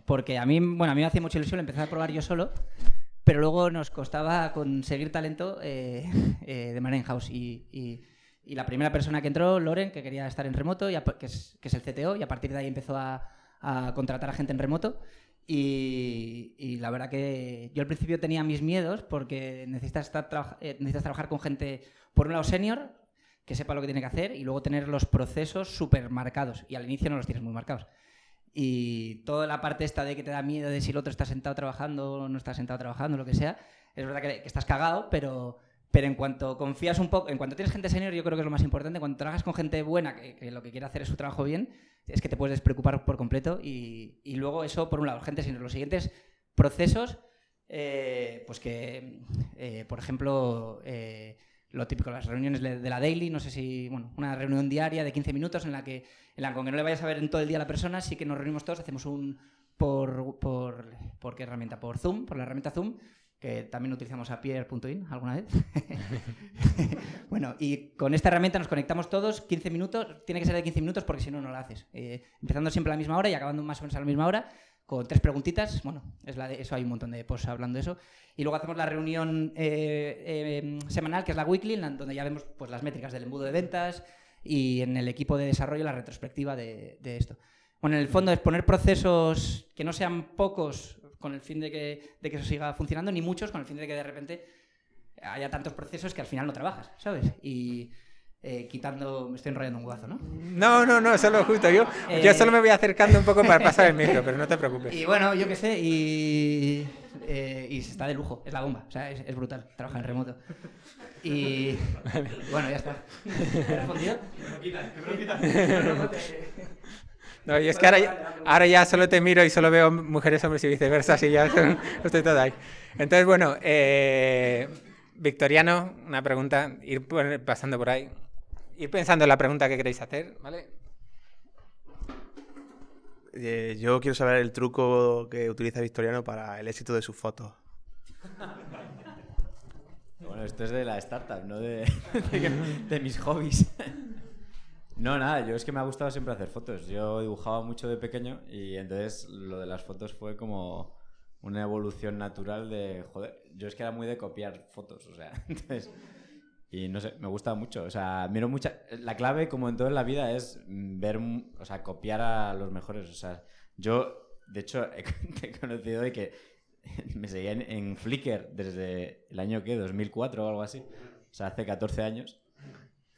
porque a mí, bueno, a mí me hacía mucha ilusión empezar a probar yo solo, pero luego nos costaba conseguir talento eh, eh, de manera in-house. Y, la primera persona que entró, Loren, que quería estar en remoto, y que, es, que es el CTO, y a partir de ahí empezó a, contratar a gente en remoto. Y, la verdad que yo al principio tenía mis miedos porque necesitas, estar necesitas trabajar con gente, por un lado, senior, que sepa lo que tiene que hacer, y luego tener los procesos súper marcados. Y al inicio no los tienes muy marcados. Y toda la parte esta de que te da miedo de si el otro está sentado trabajando o no está sentado trabajando, lo que sea, es verdad que, estás cagado, pero, pero en cuanto confías un poco, en cuanto tienes gente senior, yo creo que es lo más importante. Cuando trabajas con gente buena, que, que lo que quiere hacer es su trabajo bien, es que te puedes despreocupar por completo. Y, y luego eso, por un lado, gente senior. Los siguientes procesos, eh, pues que, eh, por ejemplo, eh, lo típico, las reuniones de la daily, no sé si, bueno, una reunión diaria de 15 minutos en la que, en la que aunque no le vayas a ver en todo el día a la persona, sí que nos reunimos todos, hacemos un por, por, ¿por qué herramienta? Por Zoom, por la herramienta Zoom, que también utilizamos a Pierre.in alguna vez. bueno, y con esta herramienta nos conectamos todos, 15 minutos, tiene que ser de 15 minutos porque si no, no lo haces. Eh, empezando siempre a la misma hora y acabando más o menos a la misma hora, con tres preguntitas, bueno, es la de, eso hay un montón de posts hablando de eso. Y luego hacemos la reunión eh, eh, semanal, que es la weekly, donde ya vemos pues, las métricas del embudo de ventas y en el equipo de desarrollo la retrospectiva de, de esto. Bueno, en el fondo es poner procesos que no sean pocos con el fin de que, de que eso siga funcionando, ni muchos con el fin de que de repente haya tantos procesos que al final no trabajas, ¿sabes? Y eh, quitando... Me estoy enrollando un guazo, ¿no? No, no, no, solo justo yo. Eh, Yo solo me voy acercando un poco para pasar el micro, pero no te preocupes. Y bueno, yo qué sé, y, eh, y se está de lujo, es la bomba, o sea, es, es brutal, trabajar en remoto. Y bueno, ya está. No, y es que ahora, ya- ahora ya solo te miro y solo veo mujeres, hombres y viceversa, así ya estoy todo ahí. Entonces, bueno, eh, Victoriano, una pregunta, ir pasando por ahí, ir pensando en la pregunta que queréis hacer, ¿vale? Eh, yo quiero saber el truco que utiliza Victoriano para el éxito de sus fotos. Bueno, esto es de la startup, no de, de, de mis hobbies. No, nada, yo es que me ha gustado siempre hacer fotos. Yo dibujaba mucho de pequeño y entonces lo de las fotos fue como una evolución natural de, joder, yo es que era muy de copiar fotos, o sea, entonces... Y no sé, me gusta mucho, o sea, miro mucha... La clave, como en todo en la vida, es ver, o sea, copiar a los mejores, o sea, yo, de hecho, he, conocido de que me seguían en Flickr desde el año que 2004 o algo así. O sea, hace 14 años.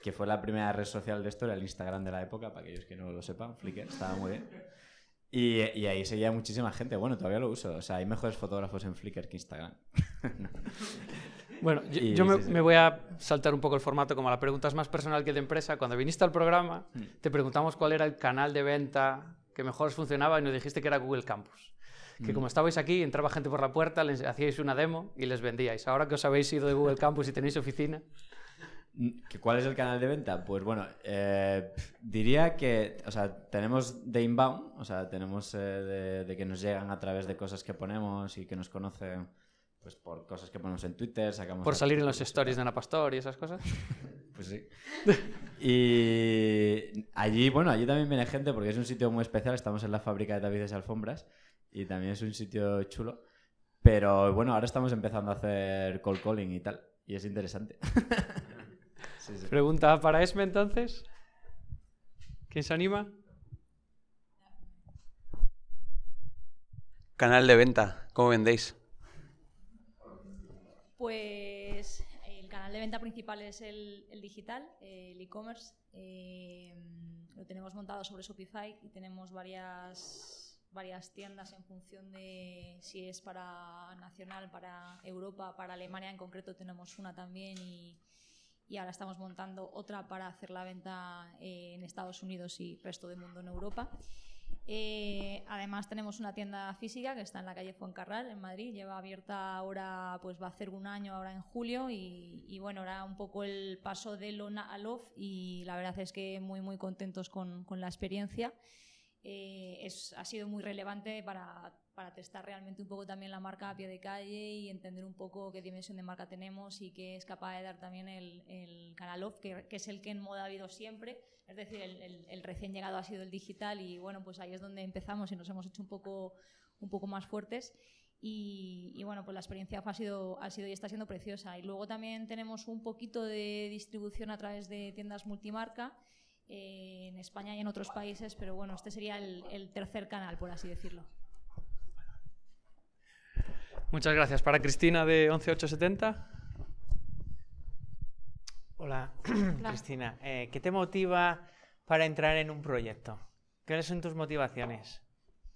Que fue la primera red social de esto, era el Instagram de la época, para aquellos que no lo sepan. Flickr estaba muy bien. Y, y ahí seguía muchísima gente. Bueno, todavía lo uso. O sea, hay mejores fotógrafos en Flickr que Instagram. Bueno, yo, Y yo me, sí, sí. me voy a saltar un poco el formato, como la pregunta es más personal que de empresa. Cuando viniste al programa, Mm. te preguntamos cuál era el canal de venta que mejor funcionaba y nos dijiste que era Google Campus. Que Mm. como estabais aquí, entraba gente por la puerta, les hacíais una demo y les vendíais. Ahora que os habéis ido de Google Campus y tenéis oficina, ¿Que ¿Cuál es el canal de venta? Pues bueno, eh, diría que, o sea, tenemos de inbound, o sea, tenemos eh, de, de que nos llegan a través de cosas que ponemos y que nos conocen pues por cosas que ponemos en Twitter, sacamos... Por salir en los stories de Ana Pastor y esas cosas. Pues sí. Y allí, bueno, allí también viene gente porque es un sitio muy especial. Estamos en la fábrica de tapices y alfombras y también es un sitio chulo. Pero bueno, ahora estamos empezando a hacer cold calling y tal. Y es interesante. Sí, sí. Pregunta para Esme entonces. ¿Quién se anima? Canal de venta, ¿cómo vendéis? Pues el canal de venta principal es el, digital, el e-commerce. Eh, lo tenemos montado sobre Shopify y tenemos varias, varias tiendas en función de si es para nacional, para Europa, para Alemania en concreto tenemos una también y, y ahora estamos montando otra para hacer la venta eh, en Estados Unidos y resto del mundo en Europa. Eh, además tenemos una tienda física que está en la calle Fuencarral, en Madrid. Lleva abierta ahora, pues va a hacer un año ahora en julio y, y bueno, era un poco el paso de Lona a Love y la verdad es que muy muy contentos con, con la experiencia. Eh, es, ha sido muy relevante para, para testar realmente un poco también la marca a pie de calle y entender un poco qué dimensión de marca tenemos y qué es capaz de dar también el, el canal off, que, que es el que en moda ha habido siempre. Es decir, el, el- el recién llegado ha sido el digital y bueno, pues ahí es donde empezamos y nos hemos hecho un poco, un poco más fuertes. Y, y bueno, pues la experiencia ha sido, ha sido y está siendo preciosa. Y luego también tenemos un poquito de distribución a través de tiendas multimarca eh, en España y en otros países, pero bueno, este sería el, el tercer canal, por así decirlo. Muchas gracias. Para Cristina de 11870. Hola, Cristina. Eh, ¿Qué te motiva para entrar en un proyecto? ¿Cuáles son tus motivaciones?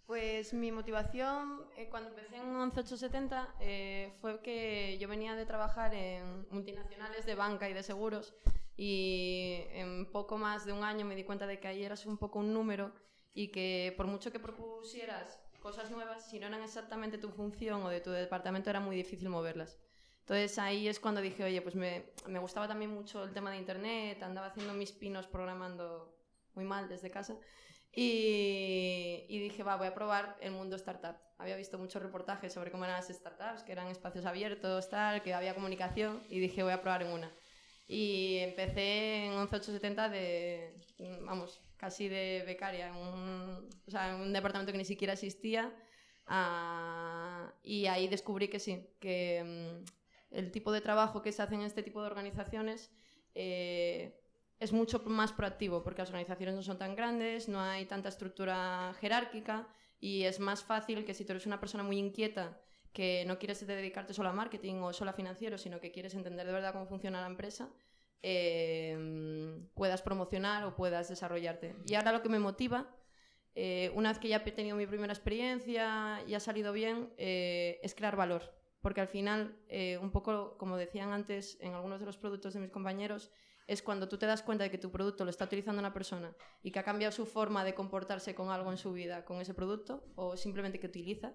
Pues mi motivación eh, cuando empecé en 11870 eh, fue que yo venía de trabajar en multinacionales de banca y de seguros y en poco más de un año me di cuenta de que ahí eras un poco un número y que por mucho que propusieras cosas nuevas, si no eran exactamente tu función o de tu departamento era muy difícil moverlas. Entonces ahí es cuando dije, oye, pues me, me gustaba también mucho el tema de Internet, andaba haciendo mis pinos programando muy mal desde casa. Y, y dije, va, voy a probar el mundo startup. Había visto muchos reportajes sobre cómo eran las startups, que eran espacios abiertos, tal, que había comunicación, y dije, voy a probar en una. Y empecé en 11870 de, vamos, casi de becaria, un, o sea, un departamento que ni siquiera existía. ah, y ahí descubrí que sí, que mm, el tipo de trabajo que se hace en este tipo de organizaciones eh, es mucho más proactivo porque las organizaciones no son tan grandes, no hay tanta estructura jerárquica y es más fácil que si tú eres una persona muy inquieta que no quieres dedicarte solo a marketing o solo a financiero, sino que quieres entender de verdad cómo funciona la empresa, eh, puedas promocionar o puedas desarrollarte. Y ahora lo que me motiva, eh, una vez que ya he tenido mi primera experiencia y ha salido bien, eh, es crear valor. Porque al final, eh, un poco como decían antes en algunos de los productos de mis compañeros, es cuando tú te das cuenta de que tu producto lo está utilizando una persona y que ha cambiado su forma de comportarse con algo en su vida, con ese producto, o simplemente que utiliza,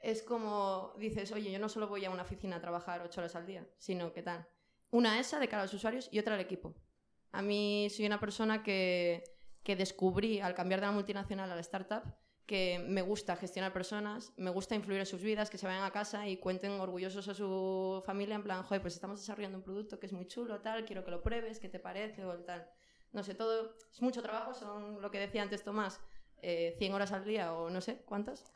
es como dices, oye, yo no solo voy a una oficina a trabajar ocho horas al día, sino que tal. Una esa de cara a los usuarios y otra al equipo. A mí soy una persona que, que descubrí al cambiar de la multinacional a la startup que me gusta gestionar personas, me gusta influir en sus vidas, que se vayan a casa y cuenten orgullosos a su familia en plan, joder, pues estamos desarrollando un producto que es muy chulo, tal, quiero que lo pruebes, ¿qué te parece? O tal. No sé, todo es mucho trabajo, son lo que decía antes Tomás, eh, 100 horas al día o no sé cuántas,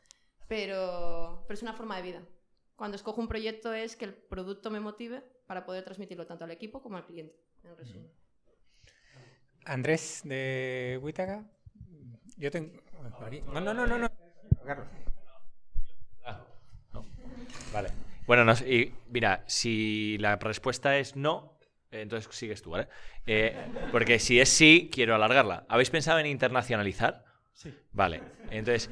pero, pero es una forma de vida. Cuando escojo un proyecto es que el producto me motive para poder transmitirlo tanto al equipo como al cliente, en resumen. Andrés de Huitaga. Yo tengo. aquí. No, no, no, no, no. Carlos. Vale. Bueno, no sé, y mira, si la respuesta es no, entonces sigues tú, ¿vale? Eh, porque si es sí, quiero alargarla. ¿Habéis pensado en internacionalizar? Sí. Vale. Entonces,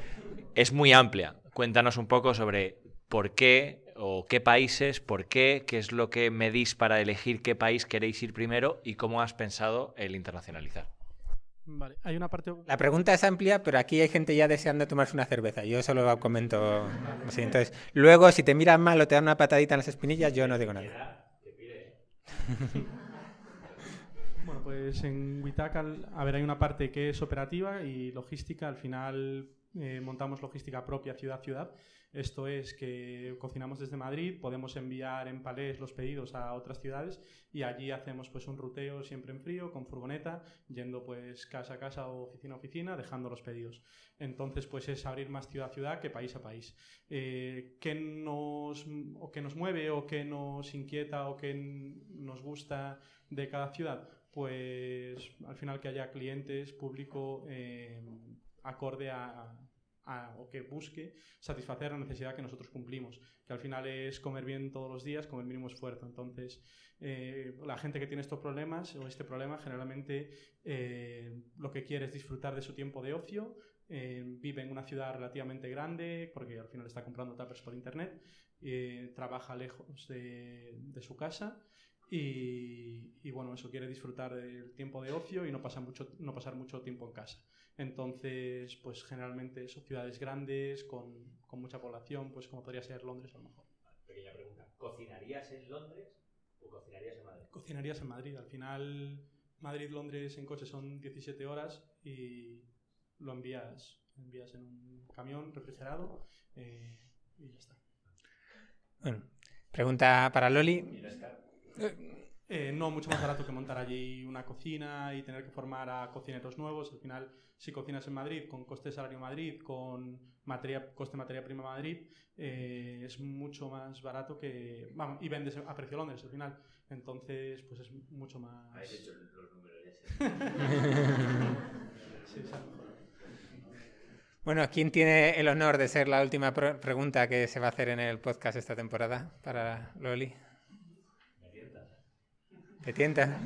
es muy amplia. Cuéntanos un poco sobre por qué o qué países, por qué, qué es lo que medís para elegir qué país queréis ir primero y cómo has pensado el internacionalizar. Vale, hay una parte... La pregunta es amplia, pero aquí hay gente ya deseando tomarse una cerveza. Yo solo comento. así. Entonces, luego, si te miran mal o te dan una patadita en las espinillas, yo no digo nada. Bueno, pues en Witaka, a ver, hay una parte que es operativa y logística. Al final eh, montamos logística propia ciudad-ciudad. Esto es que cocinamos desde Madrid, podemos enviar en palés los pedidos a otras ciudades y allí hacemos pues un ruteo siempre en frío con furgoneta, yendo pues casa a casa o oficina a oficina, dejando los pedidos. Entonces pues es abrir más ciudad a ciudad que país a país. Eh, ¿Qué nos, o qué nos mueve o qué nos inquieta o qué nos gusta de cada ciudad? Pues al final que haya clientes, público eh, acorde a, a- o que busque satisfacer la necesidad que nosotros cumplimos, que al final es comer bien todos los días con el mínimo esfuerzo. Entonces, eh, la gente que tiene estos problemas o este problema generalmente eh, lo que quiere es disfrutar de su tiempo de ocio, eh, vive en una ciudad relativamente grande porque al final está comprando tapas por internet, trabaja lejos de, de su casa y, y, bueno, eso quiere disfrutar del tiempo de ocio y no, pasa mucho, no pasar mucho tiempo en casa. Entonces, pues generalmente son ciudades grandes, con, con mucha población, pues como podría ser Londres a lo mejor. Pequeña pregunta. ¿Cocinarías en Londres o cocinarías en Madrid? Cocinarías en Madrid. Al final, Madrid-Londres en coche son 17 horas y lo envías, envías en un camión refrigerado eh, y ya está. Bueno, pregunta para Loli. Eh, no, mucho más barato que montar allí una cocina y tener que formar a cocineros nuevos. Al final, si cocinas en Madrid, con coste de salario Madrid, con materia, coste de materia prima Madrid, eh, es mucho más barato que... Vamos, y vendes a precio Londres al final. Entonces, pues es mucho más... Habéis hecho los números ya. Sí. Bueno, ¿quién tiene el honor de ser la última pregunta que se va a hacer en el podcast esta temporada para Loli? ¿Te tienta?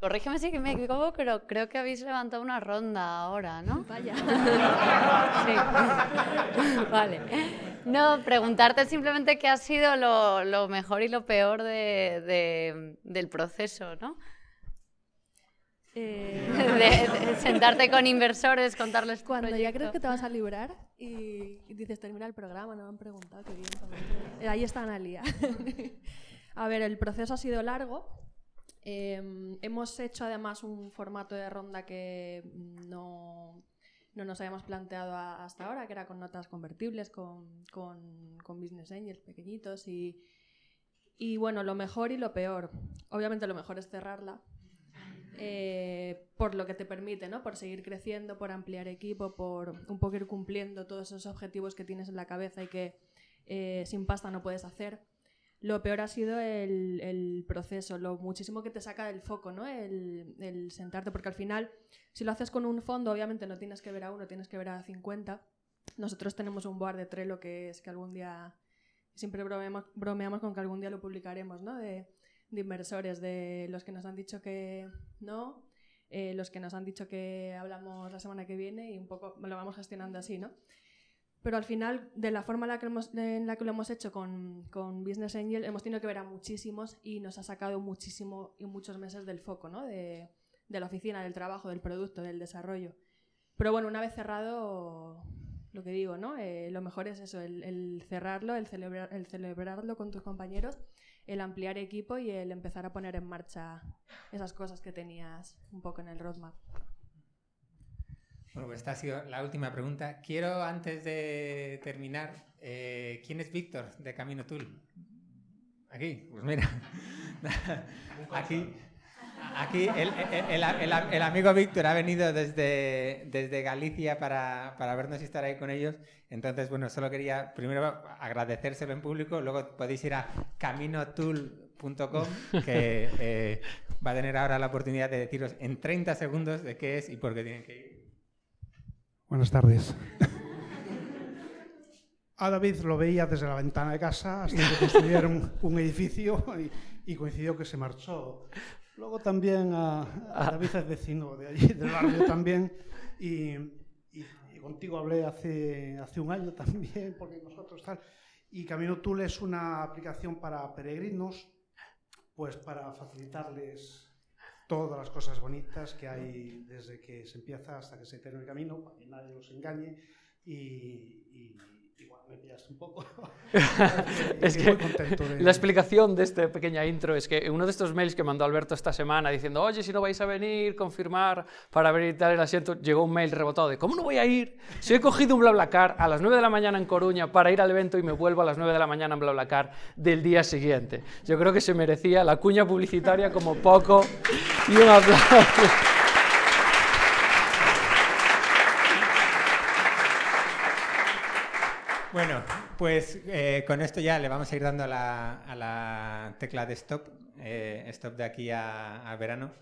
Corrígeme si me equivoco, pero creo que habéis levantado una ronda ahora, ¿no? Vaya. Sí. vale. No, preguntarte simplemente qué ha sido lo, lo mejor y lo peor de- de- del proceso, ¿no? Eh, De, de sentarte con inversores, contarles tu Cuando ya crees que te vas a librar y, y dices, termina el programa, no me han preguntado, qué bien. Eh, Ahí está Analia. a ver, el proceso ha sido largo. Eh, hemos hecho además un formato de ronda que no, no nos habíamos planteado a- hasta ahora, que era con notas convertibles, con, con, con business angels pequeñitos y, y bueno, lo mejor y lo peor. Obviamente lo mejor es cerrarla, eh, por lo que te permite, ¿no? Por seguir creciendo, por ampliar equipo, por un poco ir cumpliendo todos esos objetivos que tienes en la cabeza y que eh, sin pasta no puedes hacer. Lo peor ha sido el, el proceso, lo muchísimo que te saca del foco, ¿no? El, el sentarte, porque al final, si lo haces con un fondo, obviamente no tienes que ver a uno, tienes que ver a 50. Nosotros tenemos un board de Trello que es que algún día, siempre bromeamos, bromeamos con que algún día lo publicaremos, ¿no? De, de inversores, de los que nos han dicho que no, eh, los que nos han dicho que hablamos la semana que viene y un poco lo vamos gestionando así, ¿no? Pero al final, de la forma en la que, hemos- en la que lo hemos hecho con, con Business Angel, hemos tenido que ver a muchísimos y nos ha sacado muchísimo y muchos meses del foco, ¿no? De, de la oficina, del trabajo, del producto, del desarrollo. Pero bueno, una vez cerrado, lo que digo, ¿no? Eh, lo mejor es eso, el, el cerrarlo, el, celebrar, el celebrarlo con tus compañeros, el ampliar equipo y el empezar a poner en marcha esas cosas que tenías un poco en el roadmap. Bueno, pues esta ha sido la última pregunta. Quiero, antes de terminar, eh, ¿quién es Víctor de Camino Tool? Aquí, pues mira. Aquí, aquí el, amigo Víctor ha venido desde, desde Galicia para, para vernos y estar ahí con ellos. Entonces, bueno, solo quería primero agradecérselo en público, luego podéis ir a caminotool.com que eh, va a tener ahora la oportunidad de deciros en 30 segundos de qué es y por qué tienen que ir. Buenas tardes. A David lo veía desde la ventana de casa hasta que construyeron un edificio y coincidió que se marchó. Luego también a, a David es vecino de allí, del barrio también. Y, y- y contigo hablé hace, hace un año también, porque nosotros tal. Y Camino Tool es una aplicación para peregrinos, pues para facilitarles todas las cosas bonitas que hay desde que se empieza hasta que se termina el camino, para que nadie los engañe y, y- me pillas un poco. es Y que muy contento de- la explicación de esta pequeña intro es que uno de estos mails que mandó Alberto esta semana diciendo, oye, si no vais a venir, confirmar para habilitar el asiento, llegó un mail rebotado de, ¿cómo no voy a ir? Si he cogido un BlaBlaCar a las 9 de la mañana en Coruña para ir al evento y me vuelvo a las 9 de la mañana en BlaBlaCar del día siguiente. Yo creo que se merecía la cuña publicitaria como poco y un aplauso. Bueno, pues eh, con esto ya le vamos a ir dando a la, a la tecla de stop, eh, stop de aquí a, a verano.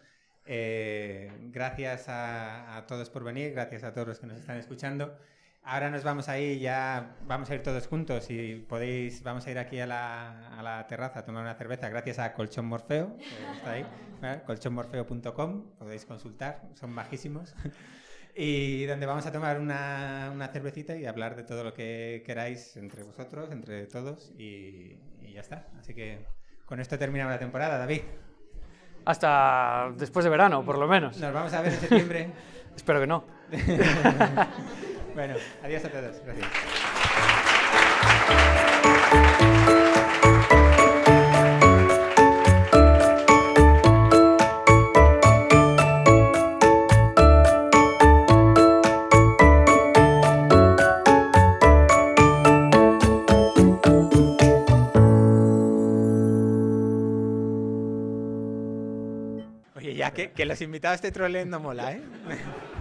Eh, gracias a, a todos por venir, gracias a todos los que nos están escuchando. Ahora nos vamos a ir, ya vamos a ir todos juntos y podéis, vamos a ir aquí a la, a la terraza a tomar una cerveza gracias a Colchón Morfeo, que está ahí, colchonmorfeo.com, podéis consultar, son bajísimos. Y donde vamos a tomar una, una cervecita y hablar de todo lo que queráis entre vosotros, entre todos, y, y ya está. Así que con esto terminamos la temporada, David. Hasta después de verano, por lo menos. Nos vamos a ver en septiembre. Espero que no. bueno, adiós a todos. Gracias. Que, los invitados te troleen mola, ¿eh?